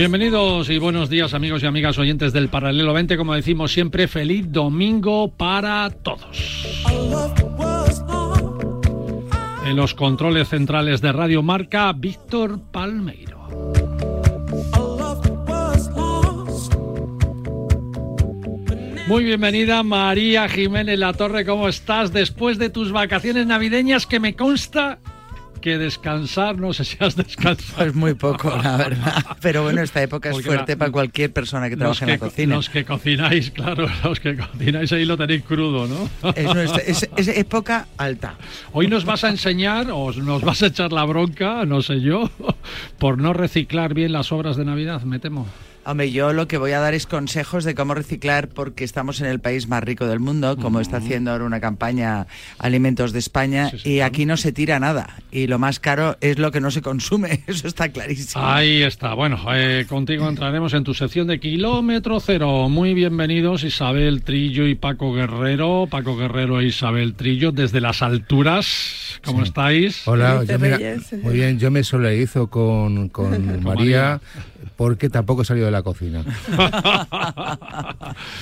Bienvenidos y buenos días amigos y amigas oyentes del Paralelo 20. Como decimos siempre, feliz domingo para todos. En los controles centrales de Radio Marca, Víctor Palmeiro. Muy bienvenida María Jiménez La Torre, ¿cómo estás después de tus vacaciones navideñas que me consta que descansar, no sé si has descansado. Pues muy poco, la verdad. Pero bueno, esta época es fuerte para cualquier persona que trabaje en la cocina. Los que cocináis, claro, los que cocináis ahí lo tenéis crudo, ¿no? Es, es, época alta. Hoy nos vas a enseñar, o nos vas a echar la bronca, no sé yo, por no reciclar bien las obras de Navidad, me temo. Hombre, yo lo que voy a dar es consejos de cómo reciclar porque estamos en el país más rico del mundo, como está haciendo ahora una campaña Alimentos de España, y aquí no se tira nada. Y lo más caro es lo que no se consume, eso está clarísimo. Ahí está. Bueno, eh, contigo entraremos en tu sección de Kilómetro Cero. Muy bienvenidos Isabel Trillo y Paco Guerrero. Paco Guerrero e Isabel Trillo desde las alturas. ¿Cómo estáis? Hola, muy bien. Yo me solidarizo con, con María porque tampoco he salido de la cocina.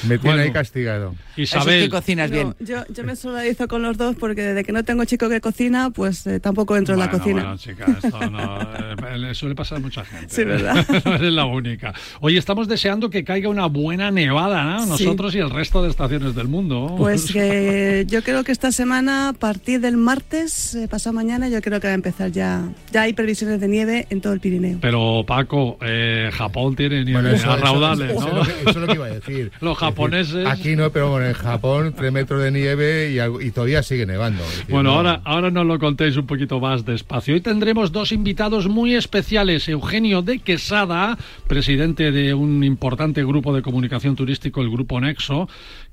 me tiene ahí castigado. Isabel. que cocinas bien. yo, yo, me solidarizo con los dos porque desde que no tengo chico que cocina, pues eh, tampoco entro en la cocina. Bueno, chica, esto no, eh, le suele pasar a mucha gente. Sí, ¿verdad? no eres la única. Oye, estamos deseando que caiga una buena nevada, ¿no? Nosotros y el resto de estaciones del mundo. Pues que yo creo que esta semana, a partir del martes, eh, pasado mañana, yo creo que va a empezar ya. Ya hay previsiones de nieve en todo el Pirineo. Pero Paco, eh, Japón tiene ni bueno, eso, raudales, eso, ¿no? Eso, es lo que iba a decir. Los japoneses. aquí no, pero bueno, en Japón, tres metros de nieve y, y todavía sigue nevando. bueno, ahora, ahora nos lo contéis un poquito más despacio. Hoy tendremos dos invitados muy especiales. Eugenio de Quesada, presidente de un importante grupo de comunicación turístico, el Grupo Nexo,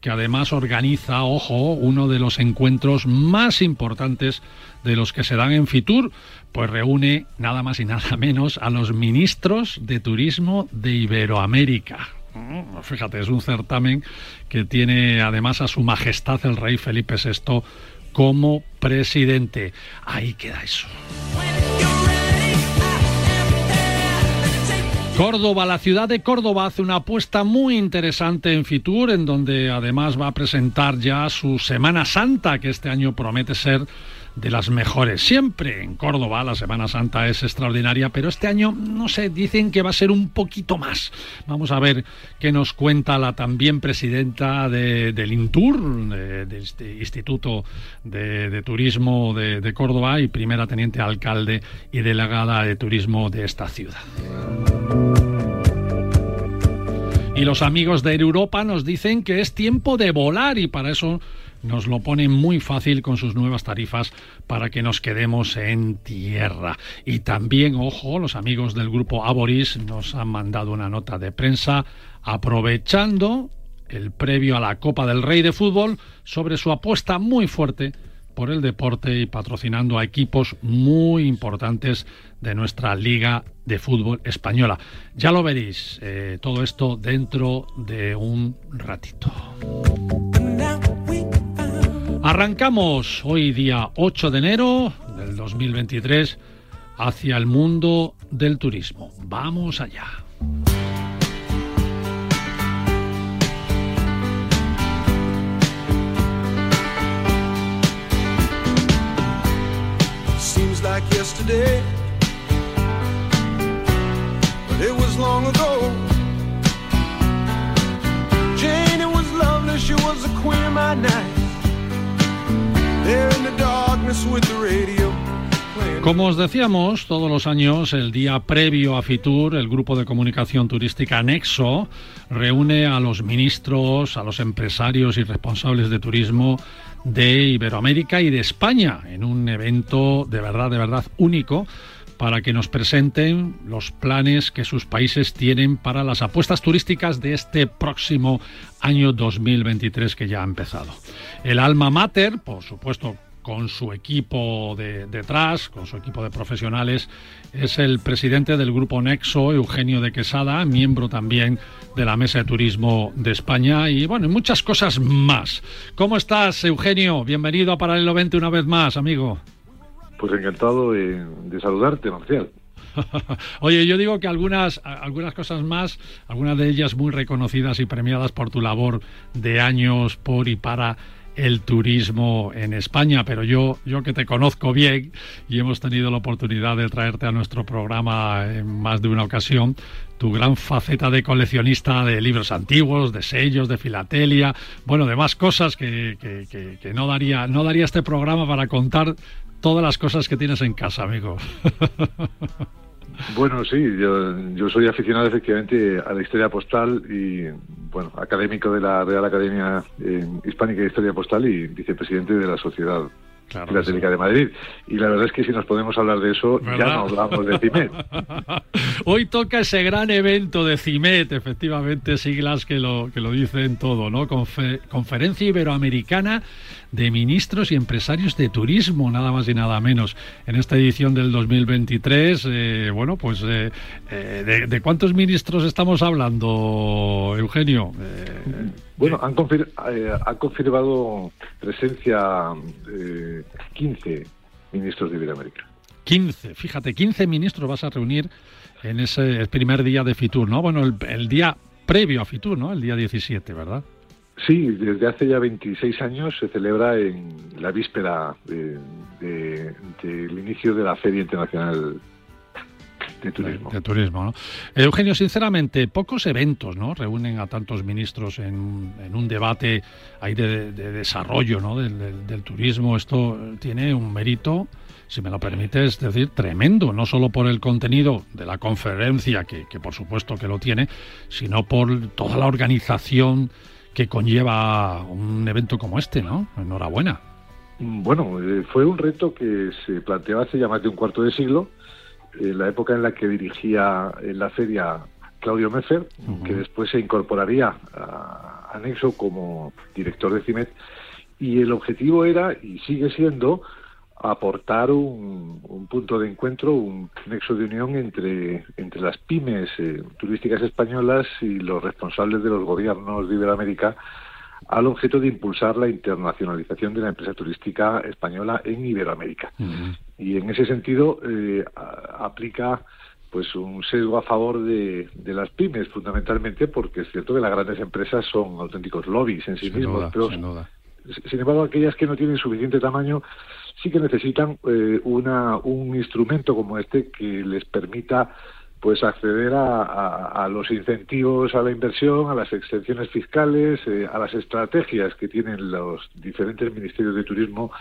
que además organiza, ojo, uno de los encuentros más importantes de los que se dan en Fitur, pues reúne nada más y nada menos a los ministros de turismo de Iberoamérica. Mm, fíjate, es un certamen que tiene además a su majestad el rey Felipe VI como presidente. Ahí queda eso. Córdoba, la ciudad de Córdoba hace una apuesta muy interesante en Fitur, en donde además va a presentar ya su Semana Santa, que este año promete ser de las mejores. Siempre en Córdoba la Semana Santa es extraordinaria, pero este año, no sé, dicen que va a ser un poquito más. Vamos a ver qué nos cuenta la también presidenta del INTUR, de, este Instituto de, Turismo de, de Córdoba y primera teniente alcalde y delegada de turismo de esta ciudad. Y los amigos de Europa nos dicen que es tiempo de volar y para eso nos lo ponen muy fácil con sus nuevas tarifas para que nos quedemos en tierra. Y también, ojo, los amigos del grupo Aboris nos han mandado una nota de prensa aprovechando el previo a la Copa del Rey de Fútbol sobre su apuesta muy fuerte por el deporte y patrocinando a equipos muy importantes de nuestra Liga de Fútbol Española. Ya lo veréis, eh, todo esto dentro de un ratito. Arrancamos hoy día 8 de enero del 2023 hacia el mundo del turismo. Vamos allá. Seems like yesterday, but it was long ago. Como os decíamos, todos los años, el día previo a Fitur, el grupo de comunicación turística Nexo reúne a los ministros, a los empresarios y responsables de turismo de Iberoamérica y de España en un evento de verdad, de verdad único para que nos presenten los planes que sus países tienen para las apuestas turísticas de este próximo año 2023 que ya ha empezado. El alma mater, por supuesto, con su equipo de, detrás, con su equipo de profesionales, es el presidente del Grupo Nexo, Eugenio de Quesada, miembro también de la Mesa de Turismo de España y, bueno, muchas cosas más. ¿Cómo estás, Eugenio? Bienvenido a Paralelo 20 una vez más, amigo. Pues encantado de, saludarte, Marcial. Oye, yo digo que algunas, algunas cosas más, algunas de ellas muy reconocidas y premiadas por tu labor de años por y para el turismo en España, pero yo, yo que te conozco bien y hemos tenido la oportunidad de traerte a nuestro programa en más de una ocasión, tu gran faceta de coleccionista de libros antiguos, de sellos, de filatelia, bueno, de más cosas que, que, no, daría, no daría este programa para contar todas las cosas que tienes en casa, amigo. Bueno, sí, yo, soy aficionado efectivamente a la historia postal y, bueno, académico de la Real Academia Hispánica de Historia Postal y vicepresidente de la Sociedad Claro, la Técnica de Madrid. Y la verdad es que si nos podemos hablar de eso, ya no hablamos de CIMET. Hoy toca ese gran evento de CIMET, efectivamente, siglas que lo, que lo dicen todo, ¿no? Conferencia Iberoamericana de Ministros y Empresarios de Turismo, nada más y nada menos. En esta edición del 2023, eh, bueno, pues eh, eh, de, cuántos ministros estamos hablando, Eugenio? bueno, han, confirmado presencia 15 ministros de Iberoamérica. 15, fíjate, 15 ministros vas a reunir en ese primer día de Fitur, ¿no? Bueno, el, el día previo a Fitur, ¿no? El día 17, ¿verdad? Sí, desde hace ya 26 años se celebra en la víspera del inicio de la Feria Internacional de Turismo. De, turismo. Eugenio, sinceramente, pocos eventos ¿no? reúnen a tantos ministros en, un debate ahí de, desarrollo ¿no? del, turismo. Esto tiene un mérito si me lo permites decir, tremendo, no solo por el contenido de la conferencia, que, que por supuesto que lo tiene, sino por toda la organización que conlleva un evento como este, ¿no? Enhorabuena. Bueno, eh, fue un reto que se planteó hace ya más de un cuarto de siglo, en la época en la que dirigía en la feria Claudio Messer, que después se incorporaría a, a Nexo como director de CIMET, y el objetivo era, y sigue siendo, aportar un, punto de encuentro, un nexo de unión entre, entre las pymes eh, turísticas españolas y los responsables de los gobiernos de Iberoamérica al objeto de impulsar la internacionalización de la empresa turística española en Iberoamérica. Y en ese sentido eh, aplica pues un sesgo a favor de, las pymes fundamentalmente porque es cierto que las grandes empresas son auténticos lobbies en sí mismos, pero sin embargo aquellas que no tienen suficiente tamaño sí que necesitan eh, una, un instrumento como este que les permita pues acceder a, los incentivos a la inversión, a las exenciones fiscales, eh, a las estrategias que tienen los diferentes ministerios de turismo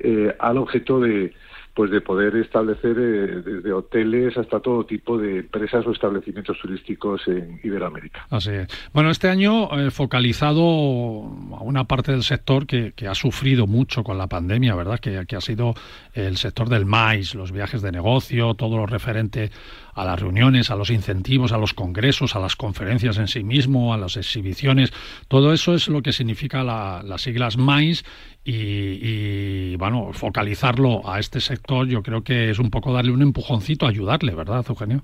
eh, al objeto de, pues de poder establecer eh, desde hoteles hasta todo tipo de empresas o establecimientos turísticos en Iberoamérica. Así es. Bueno, este año eh, focalizado a una parte del sector que, ha sufrido mucho con la pandemia, ¿verdad? Que, que, ha sido el sector del maíz, los viajes de negocio, todo lo referente a las reuniones, a los incentivos, a los congresos, a las conferencias en sí mismo, a las exhibiciones. Todo eso es lo que significa las siglas MAIS y, bueno, focalizarlo a este sector yo creo que es un poco darle un empujoncito, ayudarle, ¿verdad, Eugenio?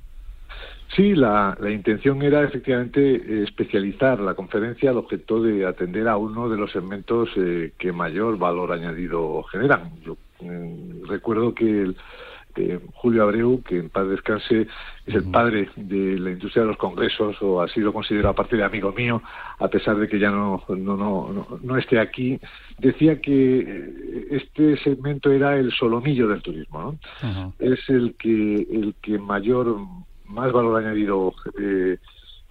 Sí, la, intención era efectivamente especializar la conferencia al objeto de atender a uno de los segmentos eh, que mayor valor añadido generan. Yo mm, recuerdo que el, Julio Abreu, que en paz descanse, es el padre de la industria de los congresos, o así lo considero aparte de amigo mío, a pesar de que ya no, no, no, no, esté aquí, decía que eh, este segmento era el solomillo del turismo, ¿no? Es el que, el que mayor, más valor añadido eh,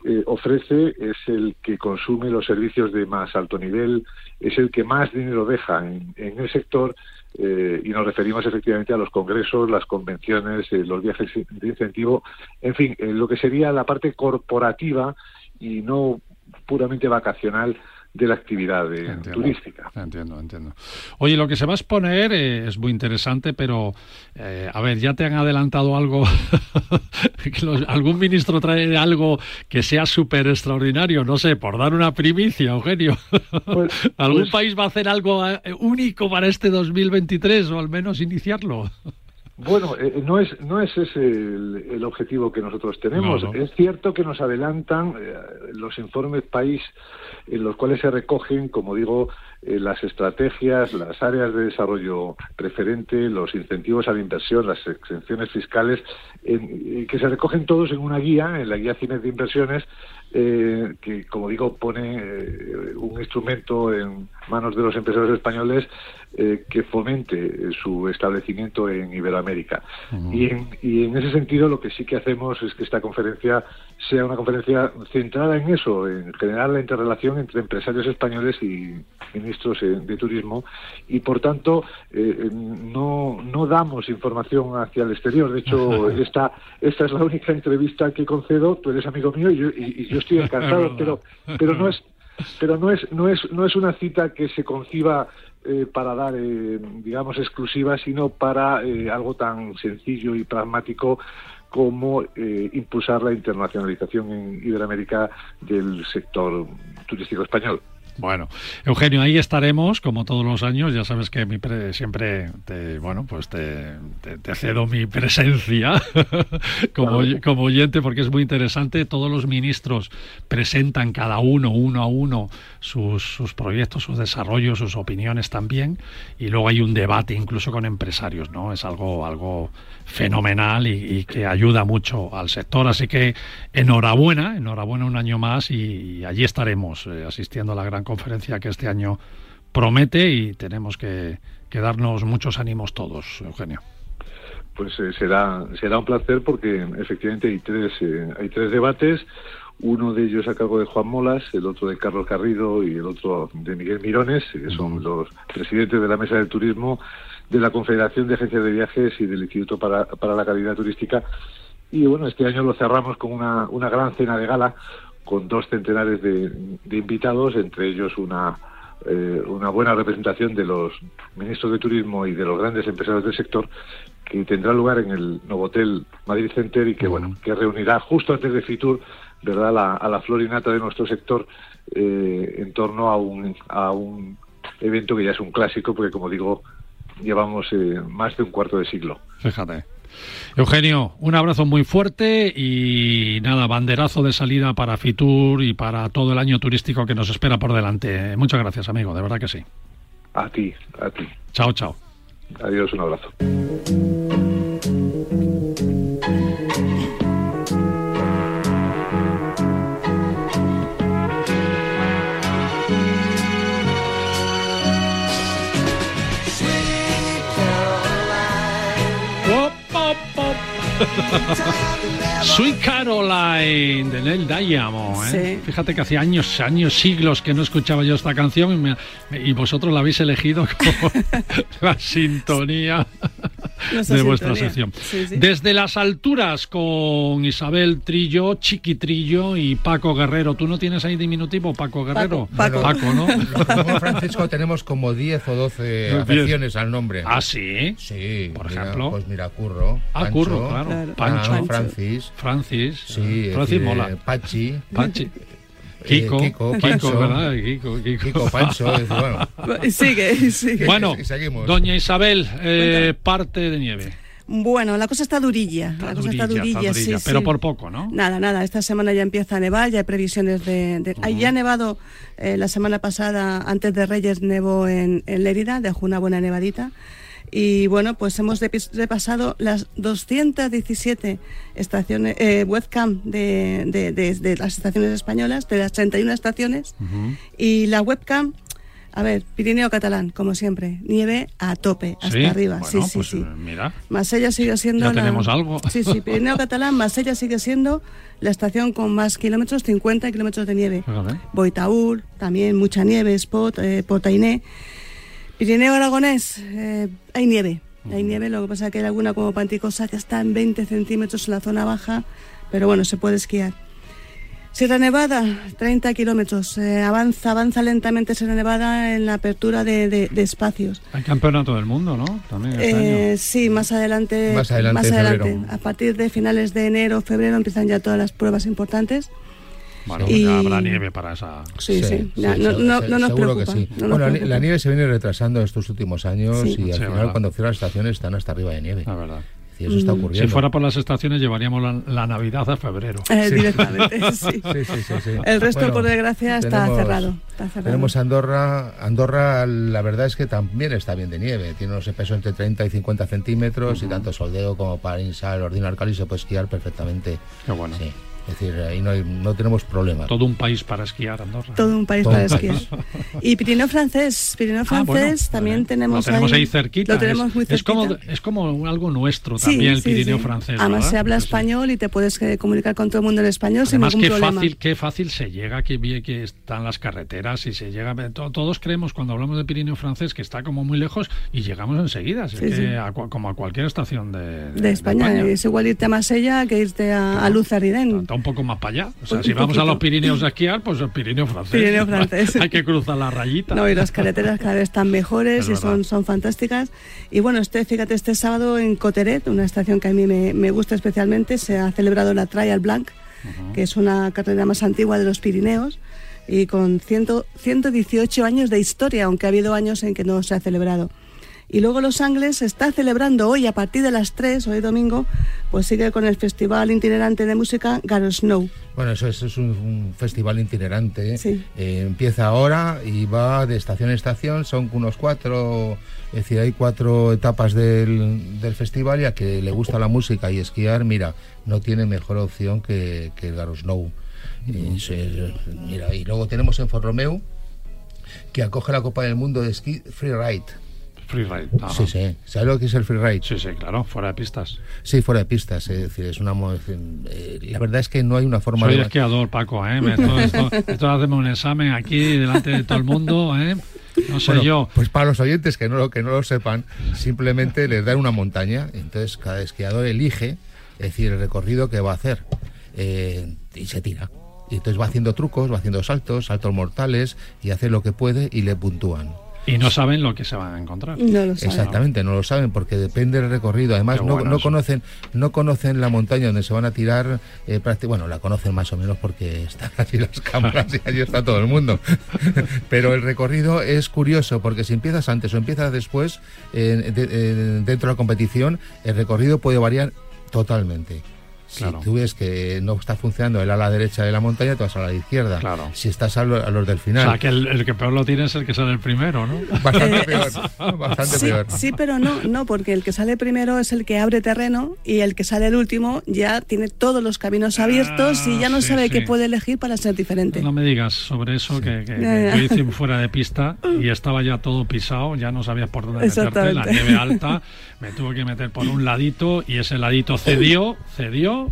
eh, ofrece es el que consume los servicios de más alto nivel, es el que más dinero deja en, el sector eh, y nos referimos efectivamente a los congresos, las convenciones, eh, los viajes de incentivo, en fin, lo que sería la parte corporativa y no puramente vacacional de la actividad turística. Entiendo, entiendo. Oye, lo que se va a exponer eh, es muy interesante, pero eh, a ver, ya te han adelantado algo. ¿Algún ministro trae algo que sea súper extraordinario? No sé, por dar una primicia, Eugenio. Pues, ¿Algún pues país va a hacer algo eh, único para este 2023 o al menos iniciarlo? Bueno, eh, no es no es ese el, objetivo que nosotros tenemos. Es cierto que nos adelantan eh, los informes país en los cuales se recogen, como digo, eh, las estrategias, las áreas de desarrollo preferente, los incentivos a la inversión, las exenciones fiscales, que se recogen todos en una guía, en la guía Cines de Inversiones, que, como digo, pone un instrumento en manos de los empresarios españoles eh, que fomente su establecimiento en Iberoamérica. y, en, y, en, ese sentido lo que sí que hacemos es que esta conferencia sea una conferencia centrada en eso, en generar la interrelación entre empresarios españoles y ministros eh, de turismo y por tanto eh, no, no damos información hacia el exterior. De hecho, esta, esta es la única entrevista que concedo, tú eres amigo mío y yo, y yo estoy encantado, pero, pero no es pero no es no es no es una cita que se conciba eh, para dar, eh, digamos, exclusiva, sino para eh, algo tan sencillo y pragmático como impulsar la internacionalización en Iberoamérica del sector turístico español. Bueno, Eugenio, ahí estaremos como todos los años. Ya sabes que mi siempre te, bueno, pues te, cedo mi presencia como, como oyente porque es muy interesante. Todos los ministros presentan cada uno, uno a uno, sus, sus proyectos, sus desarrollos, sus opiniones también. Y luego hay un debate incluso con empresarios, ¿no? Es algo, algo fenomenal y, que ayuda mucho al sector. Así que enhorabuena, enhorabuena un año más y, allí estaremos eh, asistiendo a la gran conferencia que este año promete y tenemos que, darnos muchos ánimos todos, Eugenio. Pues eh, será será un placer porque efectivamente hay tres eh, hay tres debates uno de ellos a cargo de Juan Molas, el otro de Carlos Carrido y el otro de Miguel Mirones, que son los presidentes de la Mesa del Turismo de la Confederación de Agencias de Viajes y del Instituto para, para la Calidad Turística. Y bueno, este año lo cerramos con una, una gran cena de gala con dos centenares de, invitados, entre ellos una, eh, una buena representación de los ministros de turismo y de los grandes empresarios del sector, que tendrá lugar en el Novotel Madrid Center y que, bueno, que reunirá justo antes de Fitur, ¿verdad?, a la florinata de nuestro sector eh, en torno a un, a un evento que ya es un clásico, porque, como digo, llevamos eh, más de un cuarto de siglo. Fíjate. Eugenio, un abrazo muy fuerte y nada, banderazo de salida para Fitur y para todo el año turístico que nos espera por delante. Muchas gracias, amigo, de verdad que sí. A ti, a ti. Chao, chao. Adiós, un abrazo. Sweet Caroline de Neil Diamond. ¿eh? Fíjate que hace años, años, siglos que no escuchaba yo esta canción y, vosotros la habéis elegido como la sintonía de vuestra sección. Desde las alturas con Isabel Trillo, Chiqui Trillo y Paco Guerrero. ¿Tú no tienes ahí diminutivo, Paco Guerrero? Paco, Paco. ¿no? Francisco tenemos como 10 o 12 afecciones al nombre. ¿Ah, sí? Sí. Por ejemplo. Pues mira, Curro. Ah, Curro, claro. Pancho. Ah, Francis. Francis. Sí, Francis mola. Pachi. Pachi. Kiko, eh, Kiko, Pancho, ¿verdad? Kiko, Kiko. Kiko Pancho, bueno. Sigue, sigue. Bueno, doña Isabel, eh, parte de nieve. Bueno, la cosa está durilla. la cosa está durilla, sí, Pero por poco, ¿no? Nada, nada. Esta semana ya empieza a nevar, ya hay previsiones de. de... Ya ha nevado eh, la semana pasada, antes de Reyes, nevó en, en Lérida, dejó una buena nevadita. Y bueno, pues hemos repasado las 217 estaciones, eh, webcam de, de, las estaciones españolas, de las 31 estaciones. Y la webcam A ver, Pirineo catalán, como siempre, nieve a tope, hasta ¿Sí? arriba. Bueno, sí, sí, pues, sí. eh, Mira, Marsella sigue siendo. Ya la- tenemos algo. Sí, sí, Pirineo catalán, Marsella sigue siendo la estación con más kilómetros, 50 kilómetros de nieve. Boitaúl, también mucha nieve, Spot, eh, Portainé. Pirineo aragonés, eh, hay nieve. Hay nieve, lo que pasa es que hay alguna como Panticosa que está en 20 centímetros en la zona baja, pero bueno, se puede esquiar. Sierra Nevada, 30 kilómetros. eh, avanza, avanza lentamente Sierra Nevada en la apertura de, de- de espacios. Hay campeonato del mundo, ¿no? También este Eh, sí, más adelante. Más adelante, en febrero. A partir de finales de enero, febrero empiezan ya todas las pruebas importantes. Bueno, y- ya habrá nieve para esa. Sí, sí. Ya, no, nos seguro preocupa. que sí. no bueno, la, preocupa. la nieve se viene retrasando estos últimos años Sí. y al Sí, final verdad. cuando cierran las estaciones están hasta arriba de nieve. La verdad. Y eso está Mm. ocurriendo. Si fuera por las estaciones, llevaríamos la, la Navidad a febrero. Eh, Sí. Directamente, sí. Sí, sí, sí, sí. El resto, Bueno, por desgracia, está tenemos- cerrado. Está cerrado. Tenemos Andorra. Andorra, la verdad es que también está bien de nieve. Tiene unos espesores entre 30 y 50 centímetros y tanto Soldeo como Parinsal, Ordino Arcali se puede esquiar perfectamente. Qué bueno. Es decir, ahí no, hay- no tenemos problemas. Todo un país para esquiar, Andorra. Todo un país Todo para un esquiar. país. Y Pirineo francés. Pirineo Ah, francés bueno, también vale. tenemos, lo tenemos ahí, ahí cerquita. Lo tenemos es, muy es cerquita. como, es como algo nuestro Sí, también, el sí, Pirineo sí. francés. Además ¿verdad? se habla español y te puedes eh, comunicar con todo el mundo en español Además, sin qué problema. fácil, qué fácil se llega, que bien que están las carreteras y se llega. to- Todos creemos cuando hablamos de Pirineo francés que está como muy lejos y llegamos enseguida, es Sí, que sí. a cua- como a cualquier estación de, de España. Es igual irte a Marsella que irte a, a Luzardiden. Está un poco más para allá. O sea, Un si vamos a los Pirineos a esquiar, pues el Pirineo francés. Pirineo francés. Hay que cruzar la rayita. No, y las carreteras cada vez están mejores Es y son, son fantásticas. Y bueno, este, fíjate, este sábado en Coteret, una estación que a mí me, me gusta especialmente, se ha celebrado la Trial Blanc, que es una carrera más antigua de los Pirineos y con 100 118 años de historia, aunque ha habido años en que no se ha celebrado. Y luego Los Ángeles está celebrando hoy a partir de las 3, hoy domingo, pues sigue con el Festival Itinerante de Música Garo Snow. Bueno, eso es, es un, un festival itinerante. Sí. Eh, empieza ahora y va de estación en estación. Son unos cuatro, es decir, hay cuatro etapas del, del festival y a que le gusta la música y esquiar, mira, no tiene mejor opción que, que el Garo Snow. Y se- mira, y luego tenemos en Forromeu que acoge la Copa del Mundo de esquí Freeride. Freeride. Sí, sí. ¿Sabes lo que es el freeride? Sí, sí, claro, fuera de pistas. Sí, fuera de pistas. Es decir, es una. eh, la verdad es que no hay una forma Soy de. esquiador, Paco, ¿eh? Esto, esto, esto hacemos un examen aquí delante de todo el mundo, ¿eh? No sé Bueno, yo. Pues para los oyentes que no, lo- que no lo sepan, simplemente les dan una montaña, entonces cada esquiador elige, es decir, el recorrido que va a hacer eh, y se tira. Y entonces va haciendo trucos, va haciendo saltos, saltos mortales y hace lo que puede y le puntúan. Y no saben lo que se van a encontrar. No lo saben. Exactamente, no lo saben porque depende del recorrido. Además, no, no conocen no conocen la montaña donde se van a tirar. eh, prácti- bueno, la conocen más o menos porque están allí las cámaras y allí está todo el mundo. Pero el recorrido es curioso porque si empiezas antes o empiezas después, eh, de- eh, dentro de la competición, el recorrido puede variar totalmente. Si Claro. tú ves que no está funcionando el ala derecha de la montaña, te vas a la izquierda. Claro. Si estás a, lo- a los del O final. sea, que el, el que peor lo tiene es el que sale el primero, ¿no? Bastante Eh, peor. Bastante Sí, peor. sí, pero no, no, porque el que sale primero es el que abre terreno y el que sale el último ya tiene todos los caminos abiertos y ya no Ah, sí, sabe sí. qué puede elegir para ser diferente. No me digas sobre eso, que, que- yo hice un fuera de pista y estaba ya todo pisado, ya no sabías por dónde meterte, la nieve alta, me tuve que meter por un ladito y ese ladito cedió, cedió,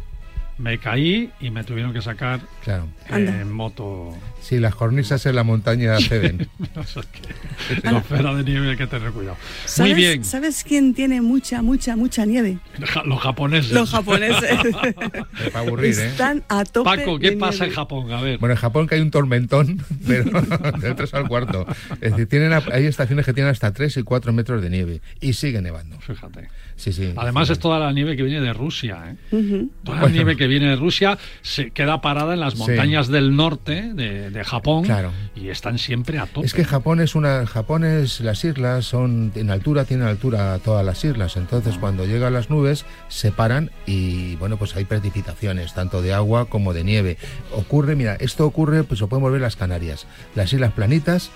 me caí y me tuvieron que sacar Claro. eh, en moto. Sí, las cornisas en la montaña ceden. O sea, que la esfera de nieve hay que tener cuidado. Muy ¿Sabes, bien, ¿Sabes quién tiene mucha, mucha, mucha nieve? Los japoneses. Los japoneses. Para aburrir, ¿eh? Están a tope. Paco, ¿qué de pasa en. Japón? A ver. Bueno, en Japón que hay un tormentón, pero del 3 al cuarto. Es decir, tienen, hay estaciones que tienen hasta 3 y 4 metros de nieve y sigue nevando. Fíjate. Sí, sí. Además es toda la nieve que viene de Rusia. ¿eh? Toda la Bueno. nieve que viene de Rusia se queda parada en las Sí. montañas del norte de, de Japón Claro. y están siempre a tope. Es que Japón es una. Japón es. Las islas son. En altura, tienen altura todas las islas. Entonces, cuando llegan las nubes, se paran y, bueno, pues hay precipitaciones, tanto de agua como de nieve. Ocurre, mira, esto ocurre, pues lo podemos ver las Canarias. Las islas planitas,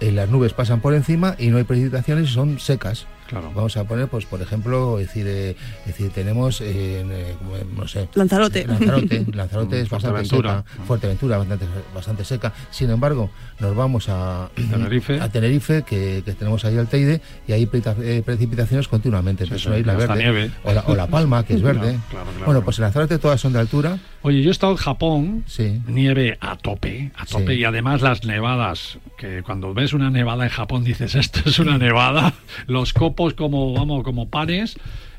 eh, las nubes pasan por encima y no hay precipitaciones y son secas. Vamos a poner, pues por ejemplo, es decir, eh, decir tenemos, eh, no sé... Lanzarote. Lanzarote, Lanzarote es bastante seca, Fuerteventura bastante, bastante seca. Sin embargo, nos vamos a Tenerife, a Tenerife que, tenemos ahí el Teide, y hay precipitaciones continuamente. es una isla verde. O, la, Palma, que es verde. bueno, pues en Lanzarote todas son de altura. Oye, yo he estado en Japón, nieve a tope, a tope, y además las nevadas, que cuando ves una nevada en Japón dices, esto es una nevada, los copos como, vamos, como panes,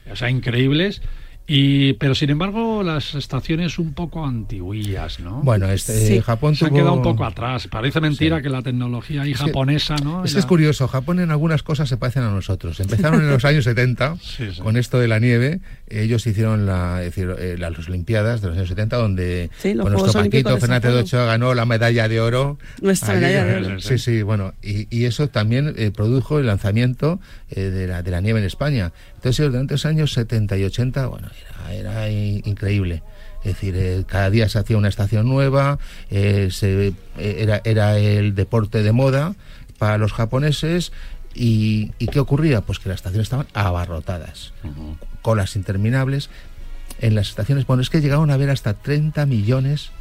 o sea, increíbles. Y, pero sin embargo, las estaciones un poco antiguillas, ¿no? Bueno, este, Japón se ha quedado un poco atrás. Parece mentira que la tecnología ahí japonesa, ¿no? Es, es curioso. Japón en algunas cosas se parecen a nosotros. Empezaron en los años 70 con esto de la nieve. Ellos hicieron la, decir, eh, las Olimpiadas de los años 70, donde con nuestro Paquito Fernández de Ochoa ganó la medalla de oro. Nuestra medalla de oro. Sí, sí, bueno. Y, y eso también eh, produjo el lanzamiento eh, de, la, de la nieve en España. Entonces, durante los años 70 y 80, bueno, era, increíble. Es decir, eh, cada día se hacía una estación nueva, eh, se, era, era el deporte de moda para los japoneses. Y, qué ocurría? Pues que las estaciones estaban abarrotadas, colas interminables. En las estaciones, bueno, es que llegaron a ver hasta 30 millones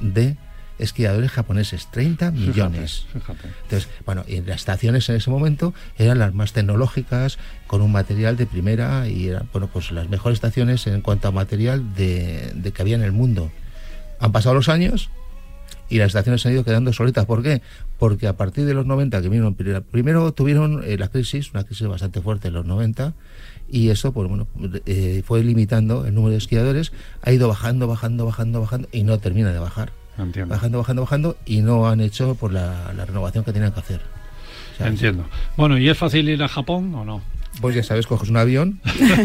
de esquiadores japoneses, 30 millones. Entonces, bueno, y las estaciones en ese momento eran las más tecnológicas, con un material de primera y eran, bueno, pues las mejores estaciones en cuanto a material de, que había en el mundo. Han pasado los años y las estaciones han ido quedando solitas. ¿Por qué? Porque a partir de los 90 que vino, primero tuvieron eh, la crisis, una crisis bastante fuerte en los 90, y eso pues bueno eh, fue limitando el número de esquiadores ha ido bajando bajando bajando bajando y no termina de bajar Bajando, bajando, bajando y no han hecho por la, renovación que tenían que hacer. Entiendo. Bueno, ¿y es fácil ir a Japón o no? Pues ya sabes, coges un avión.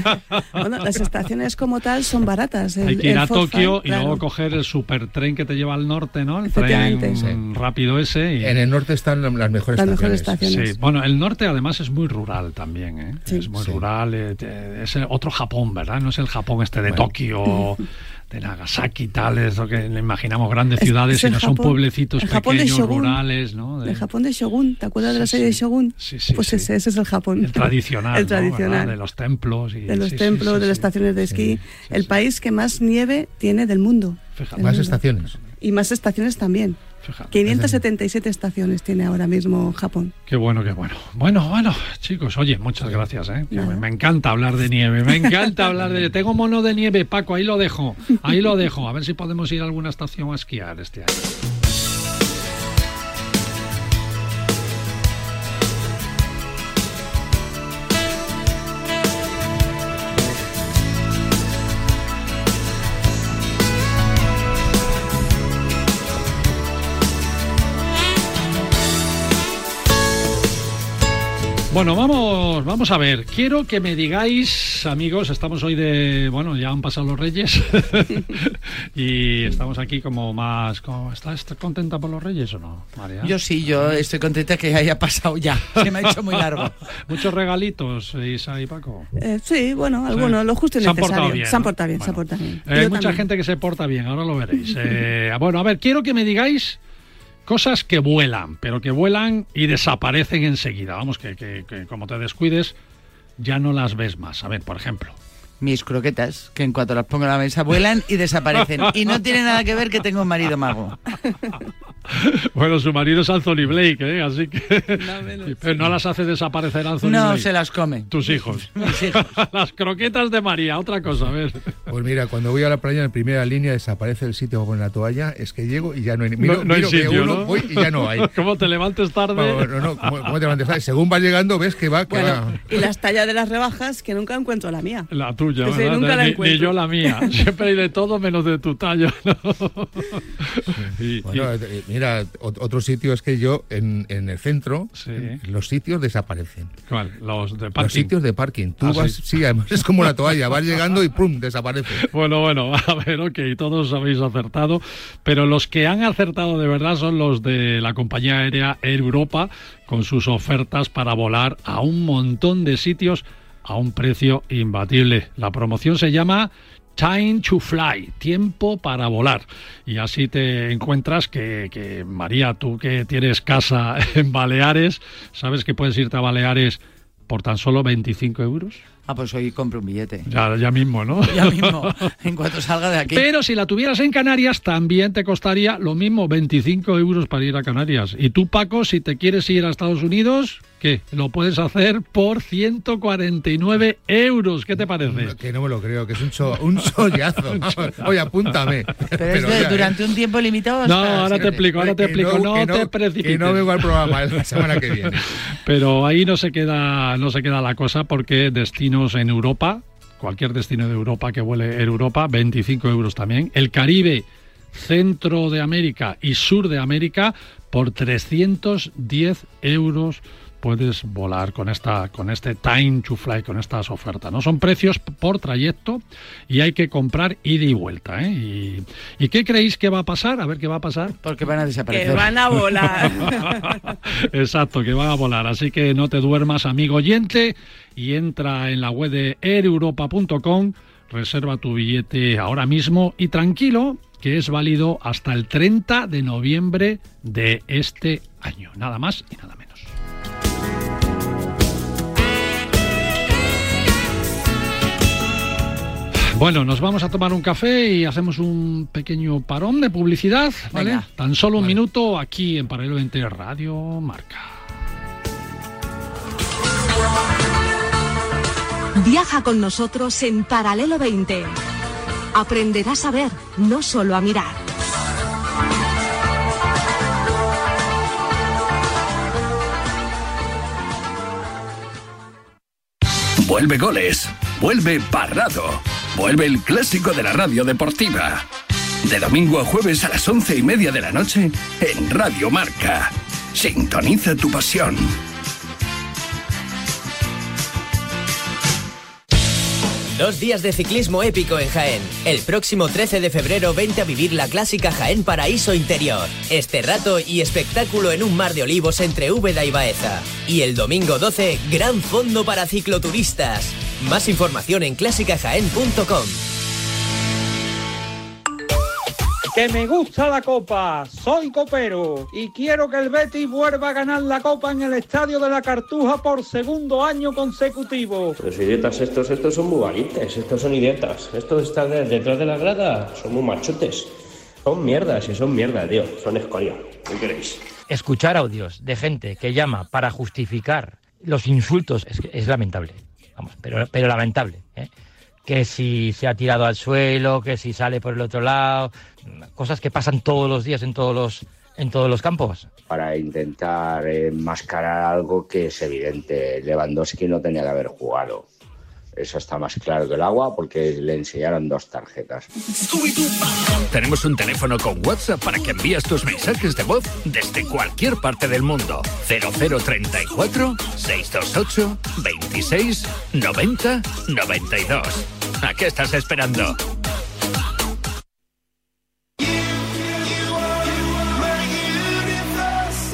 bueno, las estaciones como tal son baratas. Hay que ir a Tokio y luego coger el supertren que te lleva al norte, ¿no? El tren rápido ese. En el norte están las mejores las estaciones. Mejores estaciones. Sí. Bueno, el norte además es muy rural también, ¿eh? Es muy rural. Eh, es otro Japón, ¿verdad? No es el Japón este de Tokio. de Nagasaki y tal, es lo que le imaginamos grandes ciudades, sino son pueblecitos pequeños, rurales, ¿no? El Japón de Shogun, ¿te acuerdas de la serie de Shogun? Sí, sí, pues ese, ese, es el Japón. El tradicional, el tradicional. De los templos. Y, de los templos, de las estaciones de esquí. el país que más nieve tiene del mundo. más estaciones. Y más estaciones también. 577 estaciones tiene ahora mismo Japón. Qué bueno, qué bueno. Bueno, bueno, chicos, oye, muchas gracias. ¿eh? Me, encanta hablar de nieve, me encanta hablar de... Tengo mono de nieve, Paco, ahí lo dejo, ahí lo dejo. A ver si podemos ir a alguna estación a esquiar este año. Bueno, vamos, vamos a ver. Quiero que me digáis, amigos, estamos hoy de, bueno, ya han pasado los Reyes y estamos aquí como más, ¿estás contenta por los Reyes o no, María? Yo sí, yo estoy contenta que haya pasado ya. Se me ha hecho muy largo. Muchos regalitos, Isa y Paco. Eh, sí, bueno, algunos, lo justo y necesario. Se han portado bien. Se han portado bien, se han portado bien. hay mucha gente que se porta bien, ahora lo veréis. Eh, bueno, a ver, quiero que me digáis Cosas que vuelan, pero que vuelan y desaparecen enseguida. Vamos, que, que, como te descuides, ya no las ves más. A ver, por ejemplo mis croquetas, que en cuanto las pongo en la mesa vuelan y desaparecen. Y no tiene nada que ver que tengo un marido mago. Bueno, su marido es Anthony Blake, ¿eh? así que no, no las hace desaparecer Anthony no, se las come. Tus hijos. las croquetas de María, otra cosa, a ver. Pues mira, cuando voy a la playa en primera línea desaparece el sitio poner la toalla, es que llego y ya no hay, miro, no, hay sitio, uno, Voy y ya no hay. ¿Cómo te levantes tarde? no, no, ¿cómo, te levantes tarde? Según vas llegando ves que va, que va. Y las tallas de las rebajas que nunca encuentro la mía. La tuya, ¿verdad? ni, yo la mía. Siempre hay de todo menos de tu talla. bueno, eh, mira, otro sitio es que yo en, el centro, los sitios desaparecen. ¿Cuál? Los de parking. Los sitios de parking. Tú ah, vas, sí. además es como la toalla, vas llegando y ¡pum! desaparece. Bueno, bueno, a ver, ok, todos habéis acertado, pero los que han acertado de verdad son los de la compañía aérea Air Europa con sus ofertas para volar a un montón de sitios a un precio imbatible. La promoción se llama Time to Fly, tiempo para volar. Y así te encuentras que, María, tú que tienes casa en Baleares, sabes que puedes irte a Baleares por tan solo 25 euros. Ah, pues hoy compro un billete. Ya, ya mismo, ¿no? Ya mismo, en cuanto salga de aquí. Pero si la tuvieras en Canarias, también te costaría lo mismo, 25 euros para ir a Canarias. Y tú, Paco, si te quieres ir a Estados Unidos, ¿qué? Lo puedes hacer por 149 euros. ¿Qué te parece? Que no me lo creo, que es un, cho un chollazo. Oye, apúntame. Pero, es de, durante un tiempo limitado. No, ahora te explico, ahora te explico. No, te precipites. Que no vengo al programa la semana que viene. Pero ahí no se queda, no se queda la cosa porque destino en Europa, cualquier destino de Europa que vuele en Europa, 25 euros también. El Caribe, centro de América y sur de América, por 310 euros puedes volar con esta con este time to fly con estas ofertas no son precios por trayecto y hay que comprar ida y vuelta ¿eh? y, qué creéis que va a pasar a ver qué va a pasar. Porque van a desaparecer. Que van a volar. Exacto que van a volar. Así que no te duermas amigo oyente y entra en la web de aereuropa.com reserva tu billete ahora mismo y tranquilo que es válido hasta el 30 de noviembre de este año nada más y nada menos Bueno, nos vamos a tomar un café y hacemos un pequeño parón de publicidad, ¿vale? Tan solo un minuto aquí en Paralelo Entre Radio Marca. Viaja con nosotros en Paralelo 20. Aprenderás a ver, no solo a mirar. Vuelve goles, vuelve Parrado Vuelve el clásico de la radio deportiva. De domingo a jueves a las once y media de la noche en Radio Marca. Sintoniza tu pasión. Dos días de ciclismo épico en Jaén. El próximo 13 de febrero vente a vivir la clásica Jaén Paraíso Interior. Este rato y espectáculo en un mar de olivos entre Úbeda y Baeza. Y el domingo 12, gran fondo para cicloturistas. Más información en clásicajaén.com. Que me gusta la copa, soy copero y quiero que el Betis vuelva a ganar la copa en el Estadio de la Cartuja por segundo año consecutivo. Los idiotas estos, estos son muy valientes, estos son idiotas. Estos están detrás de la grada, son muy machotes. Son mierdas y son mierda, tío, son escoria. ¿Qué queréis? Escuchar audios de gente que llama para justificar los insultos es, es lamentable vamos, pero, pero lamentable. ¿eh? Que si se ha tirado al suelo, que si sale por el otro lado, cosas que pasan todos los días en todos los, en todos los campos. Para intentar enmascarar algo que es evidente, Lewandowski no tenía que haber jugado. Eso está más claro que el agua porque le enseñaron dos tarjetas. Tenemos un teléfono con WhatsApp para que envíes tus mensajes de voz desde cualquier parte del mundo. 0034 628 26 90 92. ¿A qué estás esperando?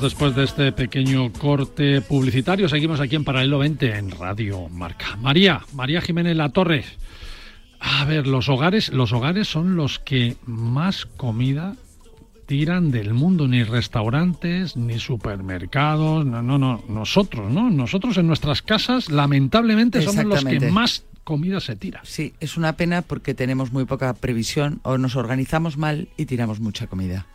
Después de este pequeño corte publicitario. Seguimos aquí en Paralelo 20 en Radio Marca. María, María Jiménez La Torre. A ver, los hogares, los hogares son los que más comida tiran del mundo, ni restaurantes, ni supermercados, no, no, no, nosotros, ¿no? Nosotros en nuestras casas, lamentablemente, somos los que más comida se tira. Sí, es una pena porque tenemos muy poca previsión o nos organizamos mal y tiramos mucha comida.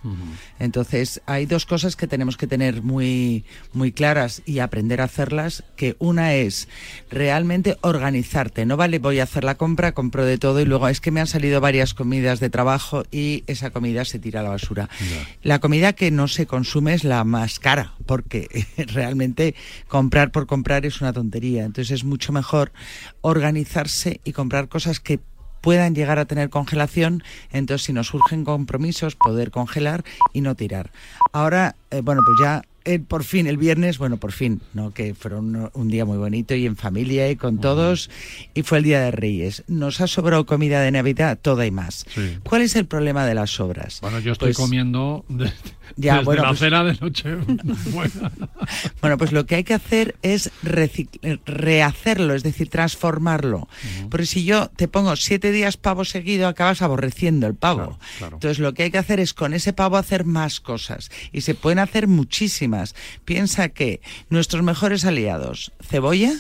Entonces, hay dos cosas que tenemos que tener muy, muy claras y aprender a hacerlas, que una es realmente organizarte. No vale, voy a hacer la compra, compro de todo y luego es que me han salido varias comidas de trabajo y esa comida se tira a la basura. La comida que no se consume es la más cara, porque realmente comprar por comprar es una tontería. Entonces es mucho mejor y comprar cosas que puedan llegar a tener congelación, entonces si nos surgen compromisos, poder congelar y no tirar. Ahora, eh, bueno, pues ya eh, por fin el viernes, bueno, por fin, ¿no? Que fue un, un, día muy bonito y en familia y con todos, y fue el Día de Reyes. Nos ha sobrado comida de Navidad, toda y más. Sí. ¿Cuál es el problema de las sobras? Bueno, yo estoy Pues- comiendo de- Ya, desde bueno, la pues- cena de noche. Buena. Bueno, pues lo que hay que hacer es rehacerlo, es decir, transformarlo. Porque si yo te pongo siete días pavo seguido, acabas aborreciendo el pavo. claro. Entonces lo que hay que hacer es con ese pavo hacer más cosas. Y se pueden hacer muchísimas. Piensa que nuestros mejores aliados, cebolla,